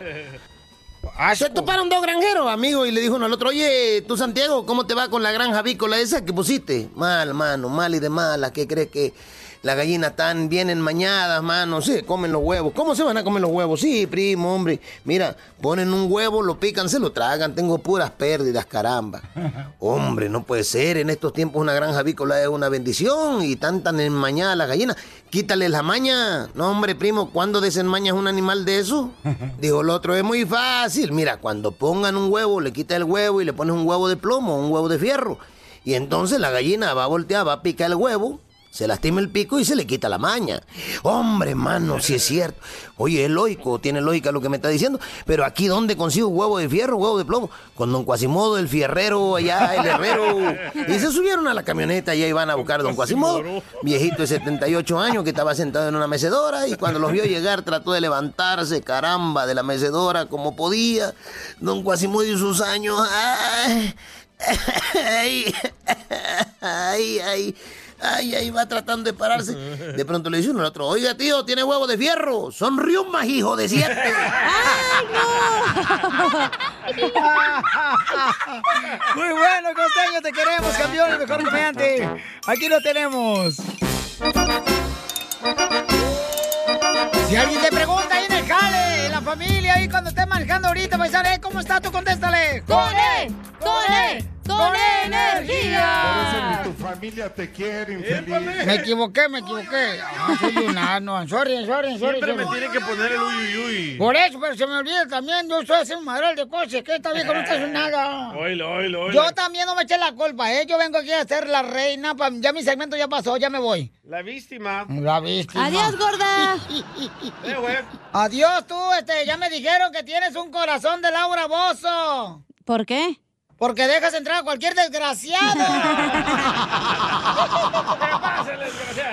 Se toparon dos granjeros, amigo, y le dijo uno al otro, oye, tú Santiago, ¿cómo te va con la granja avícola esa que pusiste? Mal, mano, mal y de mala, ¿qué crees que las gallinas están bien enmañadas, mano, sí, comen los huevos. ¿Cómo se van a comer los huevos? Sí, primo, hombre. Mira, ponen un huevo, lo pican, se lo tragan. Tengo puras pérdidas, caramba. Hombre, no puede ser. En estos tiempos una granja avícola es una bendición y tan tan enmañadas las gallinas. Quítale la maña. No, hombre, primo, ¿cuándo desenmañas un animal de eso? Dijo el otro, es muy fácil. Mira, cuando pongan un huevo, le quita el huevo y le pones un huevo de plomo, un huevo de fierro. Y entonces la gallina va a voltear, va a picar el huevo, se lastima el pico y se le quita la maña. Hombre, mano, si es cierto. Oye, es lógico, tiene lógica lo que me está diciendo. Pero aquí, ¿dónde consigo huevo de fierro, huevo de plomo? Con don Quasimodo, el fierrero, allá, el herrero. Y se subieron a la camioneta y ahí van a buscar a don Quasimodo, viejito de 78 años que estaba sentado en una mecedora y cuando los vio llegar trató de levantarse, caramba, de la mecedora como podía. Don Quasimodo y sus años. ¡Ay! ay, ay, ay, ay, ahí va tratando de pararse. De pronto le dice uno al otro, oiga tío, tiene huevo de fierro, son riumas, hijo de siete. Muy bueno, Costeño, te queremos, campeón, el mejor comediante. Aquí lo tenemos. Si alguien te pregunta ahí en el jale, en la familia, ahí cuando estés manejando ahorita, paisano, ¿eh? ¿cómo está? Tú contéstale. ¡Con él! ¡Con él! ¡Con energía! tu familia te quiere, infeliz. Me equivoqué, me equivoqué. Ah, soy un ano. Sorry, sorry, sorry. Siempre me sorry. tiene que poner el uy, uy, uy. Por eso, pero se me olvida también. Yo estoy haciendo un madral de cosas. Que esta vieja no está haciendo nada. Oílo, oílo, oílo. Yo también no me eché la culpa, ¿eh? Yo vengo aquí a ser la reina. pa- Ya mi segmento ya pasó, ya me voy. La víctima. La víctima. Adiós, gorda. Eh, güey. Adiós, tú, este, ya me dijeron que tienes un corazón de Laura Bozo. ¿Por qué? Porque dejas entrar a cualquier desgraciado.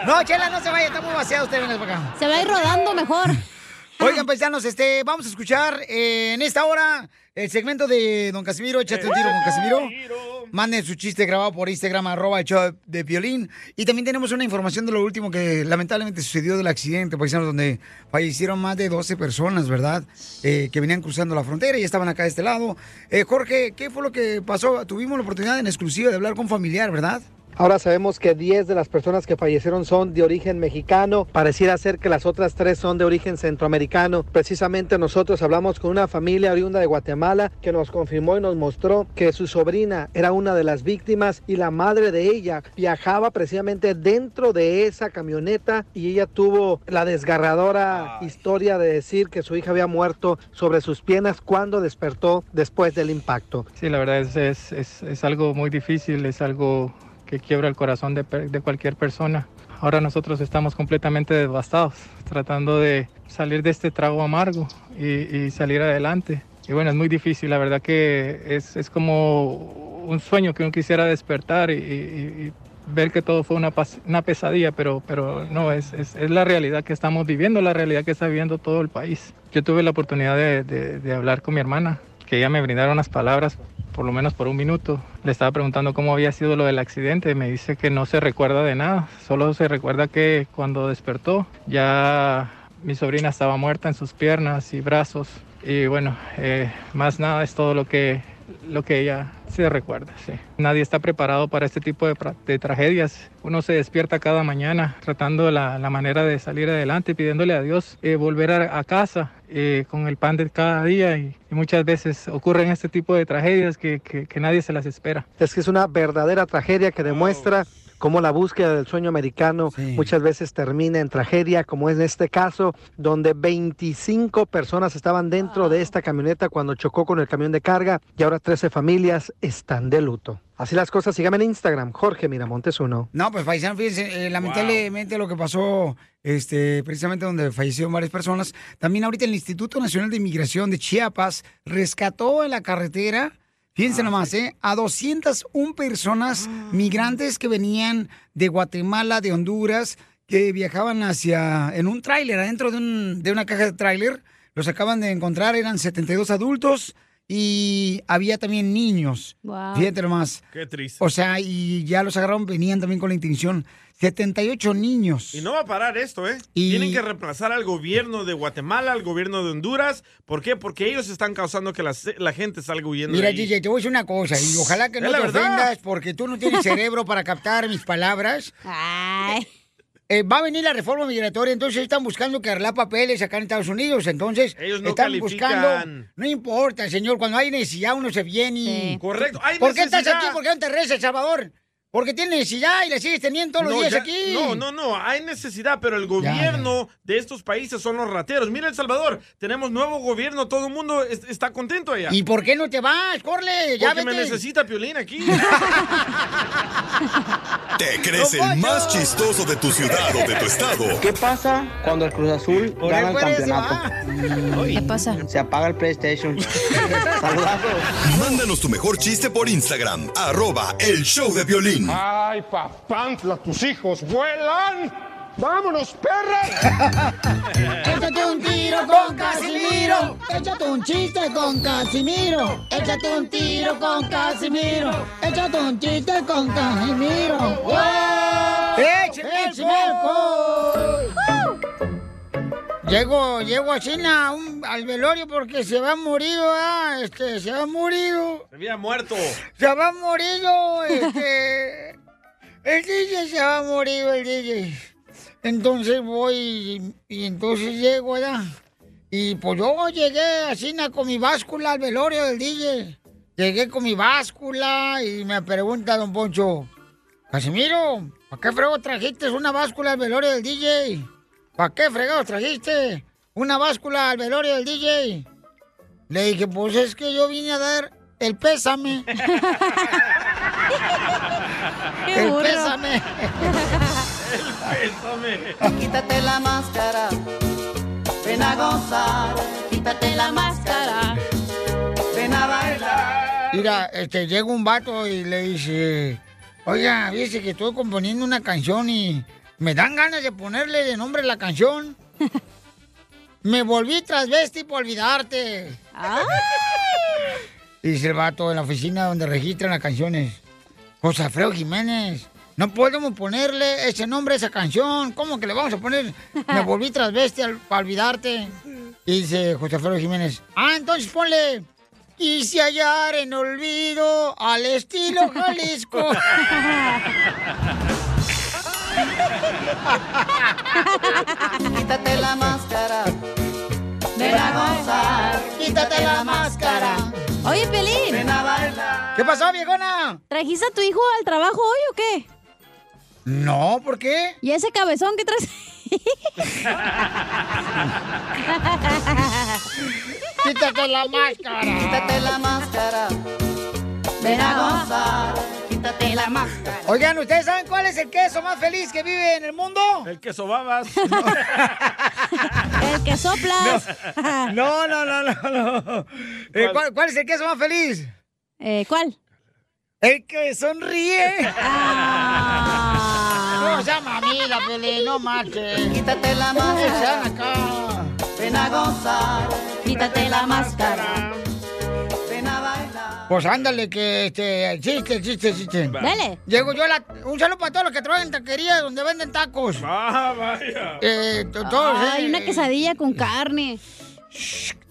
no, Chela, no se vaya, está muy vaciado usted, venga para acá. Se va a ir rodando mejor. Oigan, paisanos, este, vamos a escuchar eh, en esta hora el segmento de Don Casimiro, échate un tiro con Casimiro. Manden su chiste grabado por Instagram, arroba show de violín. Y también tenemos una información de lo último que lamentablemente sucedió del accidente, paisanos, donde fallecieron más de 12 personas, ¿verdad? Eh, que venían cruzando la frontera y estaban acá de este lado. Eh, Jorge, ¿qué fue lo que pasó? Tuvimos la oportunidad en exclusiva de hablar con familiar, ¿verdad? Ahora sabemos que 10 de las personas que fallecieron son de origen mexicano. Pareciera ser que las otras tres son de origen centroamericano. Precisamente nosotros hablamos con una familia oriunda de Guatemala que nos confirmó y nos mostró que su sobrina era una de las víctimas y la madre de ella viajaba precisamente dentro de esa camioneta y ella tuvo la desgarradora historia de decir que su hija había muerto sobre sus piernas cuando despertó después del impacto. Sí, la verdad es, es, es, es algo muy difícil, es algo que quiebra el corazón de, cualquier persona. Ahora nosotros estamos completamente devastados, tratando de salir de este trago amargo y, salir adelante. Y bueno, es muy difícil, la verdad que es, es como un sueño que uno quisiera despertar y, y- ver que todo fue una, una pesadilla, pero, pero no, es, es, la realidad que estamos viviendo, la realidad que está viviendo todo el país. Yo tuve la oportunidad de- de hablar con mi hermana, que ella me brindaron unas palabras, por lo menos por un minuto. Le estaba preguntando cómo había sido lo del accidente, me dice que no se recuerda de nada, solo se recuerda que cuando despertó ya mi sobrina estaba muerta en sus piernas y brazos. Y bueno, eh, más nada es todo lo que, lo que ella se recuerda. Sí. Nadie está preparado para este tipo de, de tragedias. Uno se despierta cada mañana tratando la, la manera de salir adelante, pidiéndole a Dios eh, volver a, a casa eh, con el pan de cada día. Y, y muchas veces ocurren este tipo de tragedias que, que- que nadie se las espera. Es que es una verdadera tragedia que demuestra cómo la búsqueda del sueño americano muchas veces termina en tragedia, como es en este caso, donde 25 personas estaban dentro de esta camioneta cuando chocó con el camión de carga y ahora 13 familias están de luto. Así las cosas, síganme en Instagram, Jorge Miramontes uno. No, pues paisano, fíjense, eh, lamentablemente lo que pasó, este, precisamente donde fallecieron varias personas, también ahorita el Instituto Nacional de Inmigración de Chiapas rescató en la carretera, fíjense nomás, ¿eh? A 201 personas migrantes que venían de Guatemala, de Honduras, que viajaban hacia, en un tráiler, adentro de, un- de una caja de tráiler, los acaban de encontrar, eran 72 adultos y había también niños. Wow. Fíjate nomás. Qué triste. O sea, y ya los agarraron, venían también con la intención. 78 niños. Y no va a parar esto, ¿eh? Y- Tienen que reemplazar al gobierno de Guatemala, al gobierno de Honduras. ¿Por qué? Porque ellos están causando que la, la gente salga huyendo. Mira, de ahí. DJ, te voy a decir una cosa, y ojalá que no te verdad. ofendas porque tú no tienes cerebro para captar mis palabras. Ay. Eh, va a venir la reforma migratoria, entonces están buscando que arreglar papeles acá en Estados Unidos. Entonces, Ellos no están califican. buscando. No importa, señor, cuando hay necesidad uno se viene. y- Correcto, hay ¿Por qué estás aquí? ¿Por qué no te El Salvador? Porque tienes necesidad y la sigues teniendo todos los No, días ya- aquí. No, no, no, hay necesidad, pero el gobierno de estos países son los rateros. Mira El Salvador, tenemos nuevo gobierno, todo el mundo es- está contento allá. ¿Y por qué no te vas? Corle, ya Porque me necesita Piolín aquí. ¿Te crees el más chistoso de tu ciudad o de tu estado? ¿Qué pasa cuando el Cruz Azul gana el campeonato? ¿Qué pasa? Se apaga el PlayStation. Mándanos tu mejor chiste por Instagram, arroba el show de violín. Ay, papantla, tus hijos vuelan. ¡Vámonos, perra! Échate un tiro con Casimiro. Échate un chiste con Casimiro. Échate un tiro con Casimiro. Échate un chiste con Casimiro. ¡Wow! ¡Échame ¡Échame alcohol! Llego, llego así na, un- al velorio porque se va morido, ah, este, se va morido. Se había muerto. Se va morido, este. El DJ se va morido, el DJ. Entonces voy y, y entonces llego allá. Y pues yo llegué así na, con mi báscula al velorio del DJ. Llegué con mi báscula y me pregunta don Poncho, Casimiro, ¿para qué fregos trajiste una báscula al velorio del DJ? ¿Para qué fregados trajiste una báscula al velorio del DJ? Le dije, pues es que yo vine a dar el pésame. Qué el burro. pésame. Quítate la máscara, ven a gozar. Quítate la máscara, ven a bailar. Mira, este, llega un vato y le dice, oiga, dice que estoy componiendo una canción y me dan ganas de ponerle de nombre la canción. me volví transvesti por olvidarte. Dice el vato en la oficina donde registran las canciones. José Alfredo Jiménez, no podemos ponerle ese nombre a esa canción. ¿Cómo que le vamos a poner? Me volví transvesti al- para olvidarte. Y dice José Alfredo Jiménez, ah, entonces ponle. Quise hallar en olvido al estilo Jalisco. Quítate la máscara, ven a gozar. Quítate la máscara. Oye, Pelín. Ven a bailar. ¿Qué pasó, viejona? ¿Trajiste a tu hijo al trabajo hoy o qué? No, ¿por qué? ¿Y ese cabezón que traes? Quítate la máscara. Quítate la máscara, ven a gozar. Quítate la máscara. Oigan, ¿ustedes saben cuál es el queso más feliz que vive en el mundo? El que sobabas. El que soplas. No, no, no, no, no. Eh, ¿cuál, cuál es el queso más feliz? Eh, ¿Cuál? El que sonríe. No sea mamila, Pelín, no marches. Quítate la máscara, acá. ven a gozar. Quítate la máscara, ven a. Pues ándale, que este, chiste, chiste, chiste. Dale. Llego yo a la. Un saludo para todos los que trabajan en taquería donde venden tacos. Ah, vaya. Eh, to- todos, Ay, eh, una quesadilla con carne.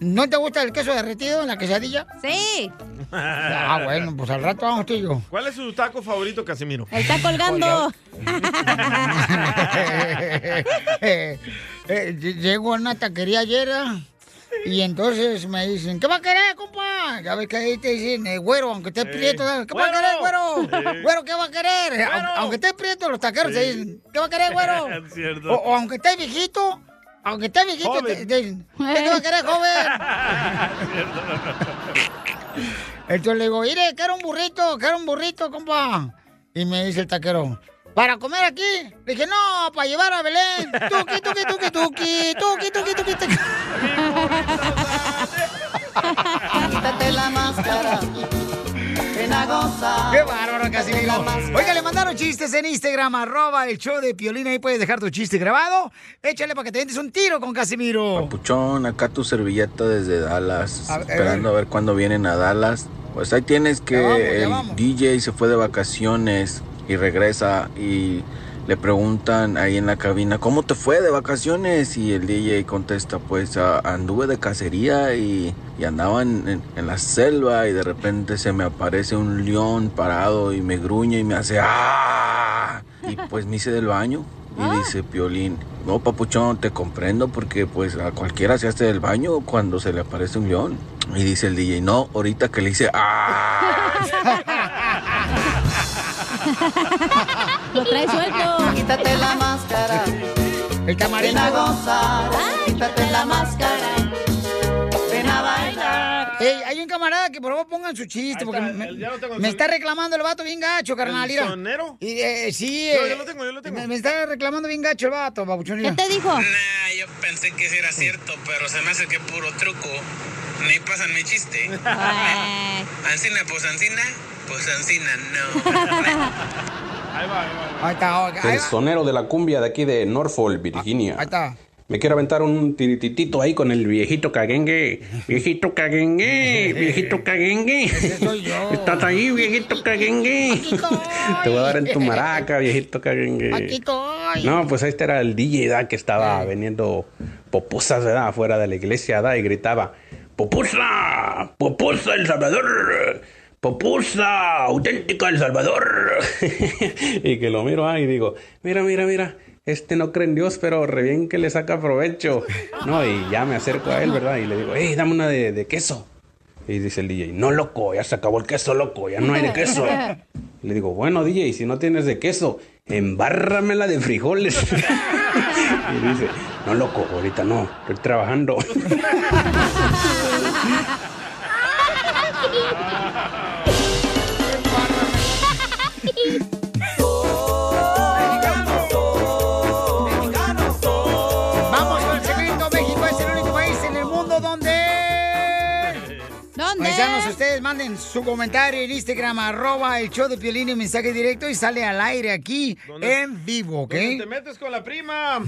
¿No te gusta el queso derretido en la quesadilla? Sí. Ah, bueno, pues al rato vamos tú y yo. ¿Cuál es su taco favorito, Casimiro? El está colgando. Eh, eh, ll- llego a una taquería ayer y entonces me dicen, ¿qué va a querer, compa? Ya ves que ahí te dicen, eh, güero, aunque estés prieto, ¿qué va a querer, güero? Sí. Güero, ¿qué va a querer? Aunque, aunque estés prieto, los taqueros te dicen, ¿qué va a querer, güero? O, o aunque estés viejito, aunque estés viejito, te dicen, ¿qué va a querer, joven? Entonces le digo, mire, quiero un burrito, quiero un burrito, compa. Y me dice el taquero, ¿para comer aquí? Le dije, no, para llevar a Belén. Tuki, tuki, tuki, tuki, tuki, tuki, tuki, tuki. Quítate la máscara, ven a gozar. ¡Qué bárbaro, Casimiro! Oiga, le mandaron chistes en Instagram, arroba el show de Piolín. Ahí puedes dejar tu chiste grabado. Échale para que te des un tiro con Casimiro. Puchón, acá tu servilleta desde Dallas, A ver, esperando a ver cuándo vienen a Dallas. Pues ahí tienes que Ya vamos, ya el vamos. DJ se fue de vacaciones y regresa y le preguntan ahí en la cabina, ¿cómo te fue de vacaciones? Y el DJ contesta, pues "Ah, anduve de cacería y, y andaba en, en- en la selva y de repente se me aparece un león parado y me gruñe y me hace ¡ah! Y pues me hice del baño Y dice Piolín, no, papuchón, te comprendo porque pues a cualquiera se hace del baño cuando se le aparece un león. Y dice el DJ, no, ahorita que le dice, ¡ah! Lo trae suelto. Quítate la máscara. El Ven camarero. a gozar. Quítate la máscara. Ven a bailar. Ey, hay un camarada que por favor pongan su chiste, porque me, ya lo tengo, el me está reclamando el vato bien gacho, carnal. mira. sonero? Y, eh, sí, Yo- eh, yo lo tengo, yo lo tengo. Me, me está reclamando bien gacho el vato, babuchón. mira. dijo? yo pensé que sí era cierto, pero se me hace que puro truco. Ni pasan mi chiste. Ancina, pues Ancina, pues Ancina, no. Ahí va, ahí va. Ahí está, ahí El va. sonero de la cumbia de aquí de Norfolk, Virginia. Ahí está. Me quiero aventar un tirititito ahí con el viejito caguengue. Viejito caguengue, viejito caguengue. ¿Estás ahí, viejito caguengue? Te voy a dar en tu maraca, viejito caguengue. Aquí estoy. No, pues este era el DJ ¿da? que estaba vendiendo popusas ¿verdad? afuera de la iglesia ¿da? y gritaba, ¡Popusa! ¡Popusa El Salvador! ¡Popusa! ¡Auténtica El Salvador! y que lo miro ahí y digo, mira, mira, mira, este no cree en Dios, pero re bien que le saca provecho. No, y ya me acerco a él, ¿verdad? Y le digo, hey, dame una de, de queso. Y dice el DJ, no, loco, ya se acabó el queso, loco, ya no hay de queso. Le digo, bueno, DJ, si no tienes de queso, embárramela de frijoles. y dice, no, loco, ahorita no, estoy trabajando. Paisanos, ustedes manden su comentario en Instagram, arroba el show de Piolín y mensaje directo y sale al aire aquí ¿Dónde- en vivo, ¿ok? ¿Dónde te metes con la prima?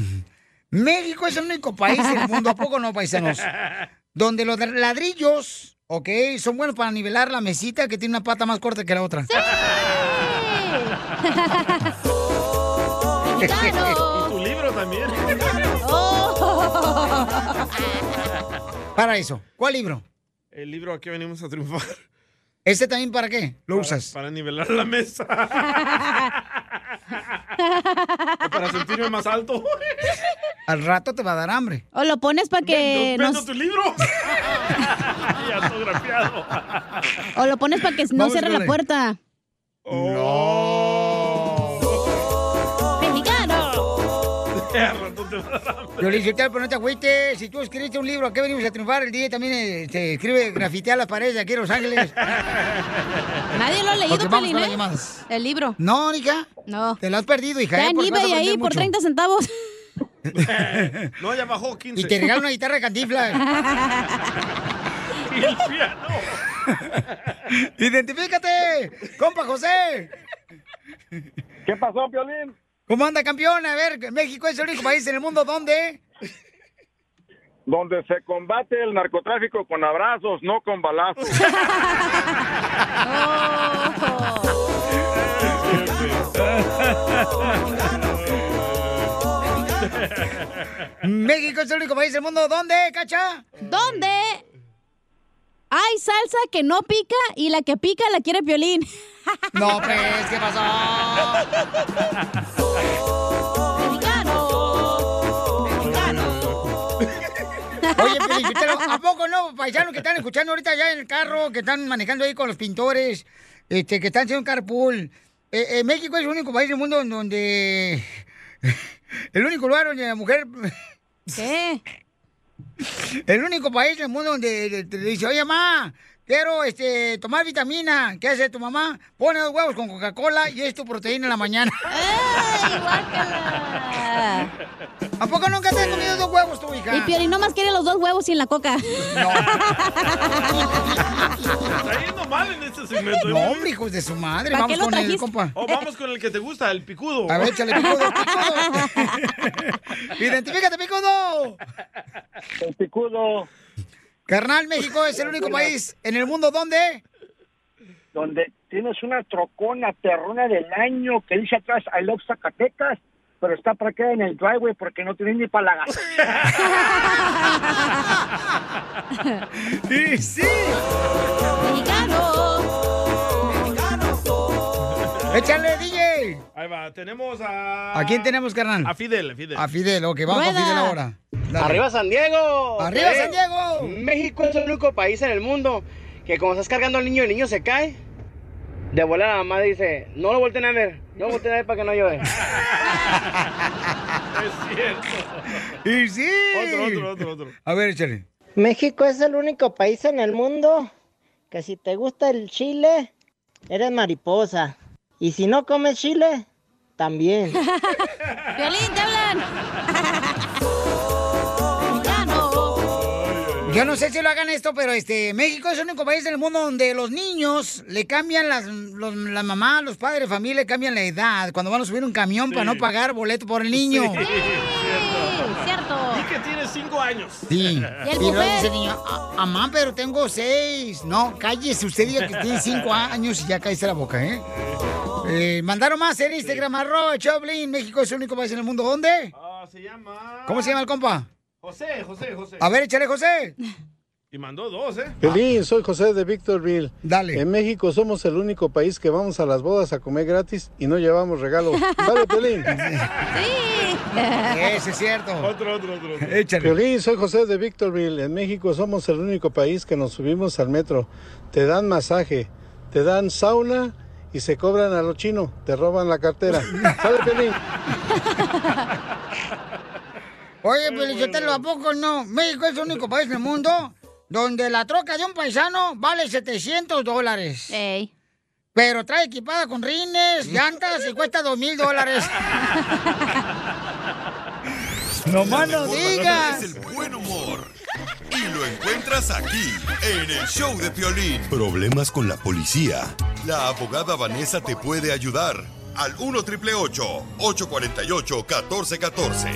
México es el único país en el mundo, ¿a poco no, paisanos? Donde los ladrillos, ¿ok? Son buenos para nivelar la mesita que tiene una pata más corta que la otra. Y tu libro también. Para eso. ¿Cuál libro? El libro aquí venimos a triunfar. ¿Este también para qué? ¿Lo Para- usas? Para nivelar la mesa. Para sentirme más alto. Al rato te va a dar hambre. O lo pones para que Vendo nos... tu libro. y autografiado. O lo pones para que no Vamos cierre la puerta. ¡Mexicano! Yo le dije, pero no te agüites. Si tú escribiste un libro, ¿a qué venimos a triunfar? El día también eh, te escribe grafitea las paredes de aquí en Los Ángeles. Nadie lo ha leído, Pelín, ¿eh? El libro. No, hija. No. Te lo has perdido, hija. Está ¿eh? en eBay ahí por mucho. 30 centavos. No, ya bajó 15. Y te regalan una guitarra de cantiflas. Y el piano. ¡Identifícate! ¡Compa José! ¿Qué pasó, Piolín? ¿Cómo anda, campeón? A ver, México es el único país en el mundo donde... Donde se combate el narcotráfico con abrazos, no con balazos. México es el único país del mundo donde, cacha. ¿Dónde? Hay salsa que no pica y la que pica la quiere Piolín. No, pues, ¿qué pasó? Oye, Piolichotelo, ¿a poco no, paisanos que están escuchando ahorita ya en el carro, que están manejando ahí con los pintores, este, que están haciendo un carpool? Eh, eh, México es el único país del mundo en donde... El único lugar donde la mujer... ¿Qué? El único país del mundo donde te dice, oye, mamá, quiero este, tomar vitamina. ¿Qué hace tu mamá? Pone dos huevos con Coca-Cola y es tu proteína en la mañana. ¿A poco nunca te has comido dos huevos tú, hija? Y Piolín nomás quiere los dos huevos y en la coca. Está yendo mal en este segmento. ¿eh? No, hombre, hijos de su madre. ¿Para Vamos qué lo con el trajiste? compa. O vamos con el que te gusta, el picudo. A ver, échale picudo, picudo. Identifícate, picudo. El picudo, Carnal, México es el único país en el mundo donde... donde tienes una trocona perrona del año que dice atrás I love Zacatecas, pero está para quedar en el driveway porque no tienes ni para la gasolina. ¡Y sí! ¡Mexicano! ¡Échale, DJ! Ahí va. Tenemos a... ¿A quién tenemos, carnal? A Fidel, Fidel. A Fidel, ok, vamos Rueda. Fidel ahora. Dale. ¡Arriba San Diego! ¡Arriba Eh, San Diego! México es el único país en el mundo que cuando estás cargando al niño y el niño se cae, de volada la mamá dice, no lo volteen a ver, no lo volteen a ver para que no llore. Es cierto. Y sí. Otro, otro, otro, otro. A ver, échale. México es el único país en el mundo que si te gusta el chile, eres mariposa. Y si no comes chile, también. Violín, te hablan. Yo no sé si lo hagan esto, pero este México es el único país del mundo donde los niños le cambian las los, la mamá, los padres de familia le cambian la edad cuando van a subir un camión para no pagar boleto por el niño. Sí, cierto. Y que tiene cinco años. Sí. ¿Y el luego buffet? dice el niño, "Ah, mamá, pero tengo seis. No, cállese, usted diga que tiene cinco años y ya cállese la boca, ¿eh? Eh, mandaron más en Instagram, arroba Choplin. México es el único país en el mundo. ¿Dónde? Ah, se llama... ¿Cómo se llama el compa? José, José, José. A ver, échale, José. Y mandó dos, ¿eh? Piolín, soy José de Victorville. Dale. En México somos el único país que vamos a las bodas a comer gratis y no llevamos regalo. ¿Sale, Piolín? Ese es cierto. Otro, otro, otro. otro. Échale. Piolín, soy José de Victorville. En México somos el único país que nos subimos al metro. Te dan masaje, te dan sauna y se cobran a lo chino. Te roban la cartera. ¿Sale, Piolín? Oye, Felicitelo, ¿a poco no? México es el único país del mundo donde la troca de un paisano vale 700 dólares. Pero trae equipada con rines, llantas y cuesta 2 mil dólares. No más no digas. Es el buen humor. Y lo encuentras aquí, en el show de Piolín. Problemas con la policía. La abogada Vanessa te puede ayudar. Al 1 triple 848 1414.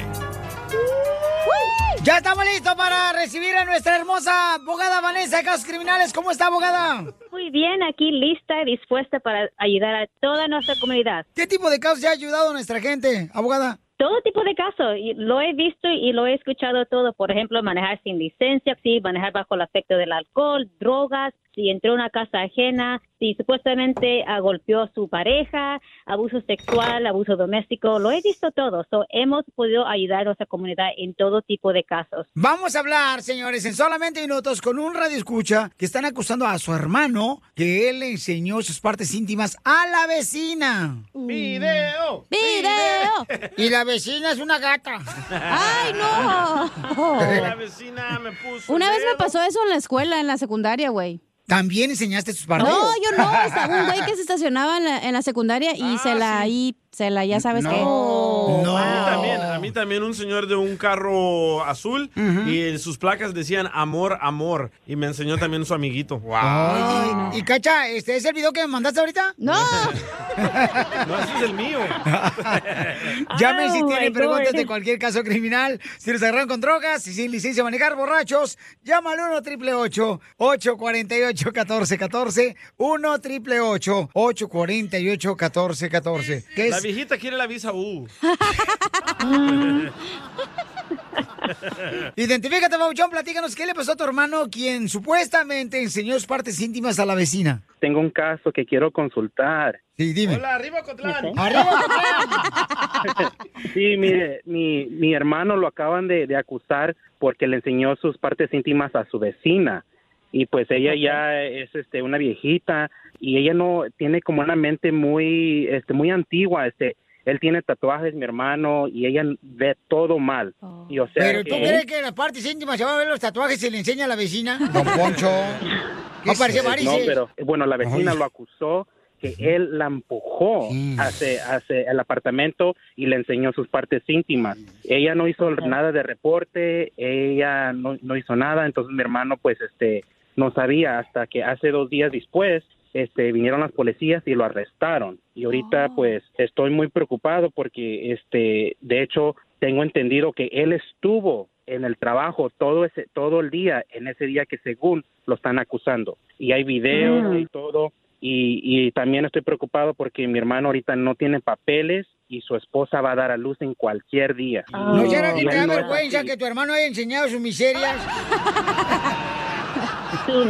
Ya estamos listos para recibir a nuestra hermosa abogada Vanessa de Casos Criminales. ¿Cómo está, abogada? Muy bien, aquí lista y dispuesta para ayudar a toda nuestra comunidad. ¿Qué tipo de casos ya ha ayudado a nuestra gente, abogada? Todo tipo de casos, y lo he visto y lo he escuchado todo. Por ejemplo, manejar sin licencia, sí, manejar bajo el efecto del alcohol, drogas, si entró a una casa ajena, si supuestamente ah, golpeó a su pareja, abuso sexual, abuso doméstico, lo he visto todo. So, hemos podido ayudar a nuestra comunidad en todo tipo de casos. Vamos a hablar, señores, en solamente minutos con un radio escucha que están acusando a su hermano que él le enseñó sus partes íntimas a la vecina. ¡Video! ¡Video! Y la vecina es una gata. ¡Ay, no! La vecina me puso. Una vez me pasó eso en la escuela, en la secundaria, güey. ¿También enseñaste tus partes? No, yo no. Estaba un güey que se estacionaba en la, en la secundaria y se la ahí, se la, ya sabes qué. A mí también, a mí también un señor de un carro azul y en sus placas decían amor, amor. Y me enseñó también su amiguito. ¡Wow! Ay, y Cacha, ¿este es el video que me mandaste ahorita? No. No, ese es el mío. Llamen si Oh, tienen my preguntas God. de cualquier caso criminal. Si los agarran con drogas y sin licencia de manejar borrachos, llama al 1 888 848 1414 1 888 848 1414 ¿Qué La es? Viejita quiere la visa U. Identifícate, Bauchón, platícanos qué le pasó a tu hermano quien supuestamente enseñó sus partes íntimas a la vecina. Tengo un caso que quiero consultar. Sí, dime. Hola, arriba Cotlán. Sí, mire, mi, mi hermano lo acaban de, de acusar porque le enseñó sus partes íntimas a su vecina. Y pues ella ya es este una viejita y ella no tiene como una mente muy este muy antigua, este él tiene tatuajes, mi hermano, y ella ve todo mal. Y o sea ¿Pero tú que- crees que las partes íntimas se van a ver los tatuajes y le enseña a la vecina? Don Poncho. No parece No, pero bueno, la vecina Ay. lo acusó que él la empujó hacia, hacia el apartamento y le enseñó sus partes íntimas. Ella no hizo nada de reporte, ella no, no hizo nada, entonces mi hermano pues este no sabía hasta que hace dos días después este vinieron las policías y lo arrestaron y ahorita pues estoy muy preocupado porque este de hecho tengo entendido que él estuvo en el trabajo todo ese todo el día en ese día que según lo están acusando y hay videos Mm. y todo y, y también estoy preocupado porque mi hermano ahorita no tiene papeles y su esposa va a dar a luz en cualquier día. ¿No será que te da vergüenza que tu hermano haya enseñado sus miserias?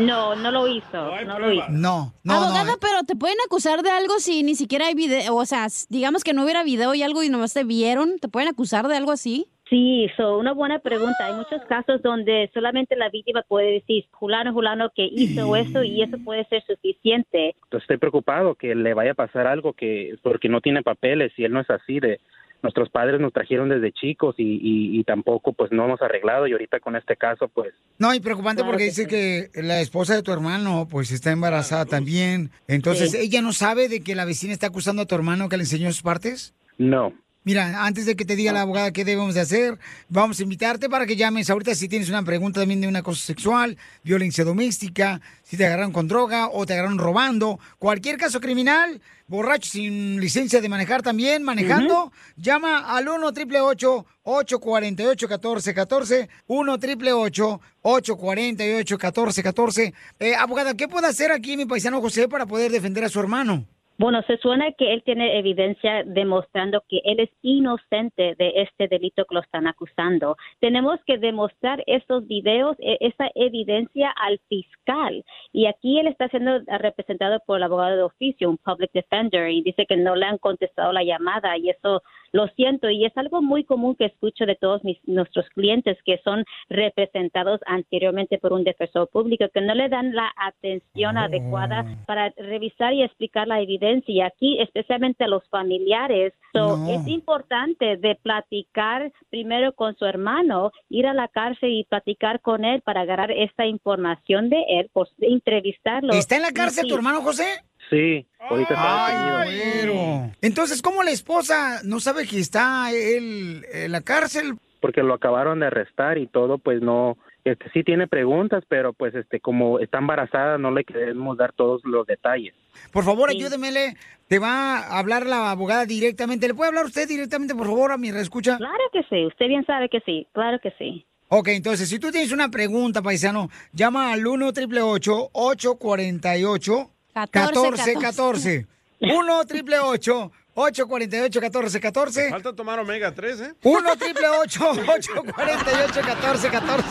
No, no lo hizo. No lo hizo. No, Abogada, pero te pueden acusar de algo si ni siquiera hay video. O sea, digamos que no hubiera video y algo y nomás te vieron. ¿Te pueden acusar de algo así? Sí, so, una buena pregunta. Hay muchos casos donde solamente la víctima puede decir, fulano, fulano, que hizo eso y eso puede ser suficiente. Entonces estoy preocupado que le vaya a pasar algo que porque no tiene papeles y él no es así de nuestros padres nos trajeron desde chicos y, y, y tampoco pues no hemos arreglado y ahorita con este caso pues No, y preocupante porque que dice que la esposa de tu hermano pues está embarazada también. Entonces, Sí. ¿ella no sabe de que la vecina está acusando a tu hermano que le enseñó sus partes? no. Mira, antes de que te diga la abogada qué debemos de hacer, vamos a invitarte para que llames. Ahorita si tienes una pregunta también de un acoso sexual, violencia doméstica, si te agarraron con droga o te agarraron robando, cualquier caso criminal, borracho sin licencia de manejar también, manejando, llama al 1 888 848 1414 1 888 848 1414 eh, Abogada, ¿qué puede hacer aquí mi paisano José para poder defender a su hermano? Bueno, se suena que él tiene evidencia demostrando que él es inocente de este delito que lo están acusando. Tenemos que demostrar esos videos, e- esa evidencia al fiscal. Y aquí él está siendo representado por el abogado de oficio, un public defender, y dice que no le han contestado la llamada y eso lo siento. Y es algo muy común que escucho de todos mis, nuestros clientes que son representados anteriormente por un defensor público, que no le dan la atención adecuada para revisar y explicar la evidencia. Y aquí, especialmente a los familiares, so, No. es importante de platicar primero con su hermano, ir a la cárcel y platicar con él para agarrar esta información de él, pues, entrevistarlo. ¿Está en la cárcel sí. tu hermano José? Sí, ahorita está detenido. güero. Entonces, ¿cómo la esposa no sabe que está él en la cárcel? porque lo acabaron de arrestar y todo, pues no, este sí tiene preguntas, pero pues este como está embarazada no le queremos dar todos los detalles. Por favor, ayúdemele. Te va a hablar la abogada directamente. ¿Le puede hablar usted directamente, por favor, a mi reescucha? Claro que sí, usted bien sabe que sí, claro que sí. Ok, entonces, si tú tienes una pregunta, paisano, llama al 1 888 848 1414 1 888 848 1414 Falta tomar omega 3, ¿eh? 1 888 848 1414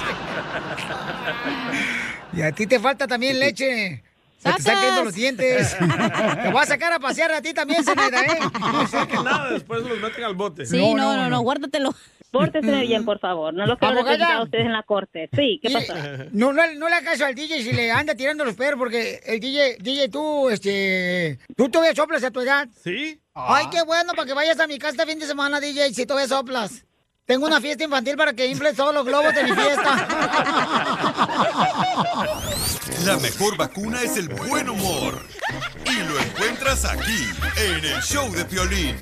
Y a ti te falta también leche. Se te están ¡Sacas! cayendo los dientes. Te voy a sacar a pasear a ti también, Zenaida, ¿eh? No saquen nada, después los meten al bote. Sí, no, no, no, guárdatelo. Pórtese bien, por favor. No lo quiero a ustedes en la corte. Sí, ¿qué Y- pasó? No, no, no le hagas caso al DJ si le anda tirando los perros, porque el DJ, DJ, tú, este, tú todavía soplas a tu edad. ¿Sí? Ay, qué bueno, para que vayas a mi casa este fin de semana, DJ, si todavía soplas. Tengo una fiesta infantil para que infles todos los globos de mi fiesta. La mejor vacuna es el buen humor. Y lo encuentras aquí, en el show de Piolín.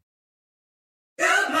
Goodbye.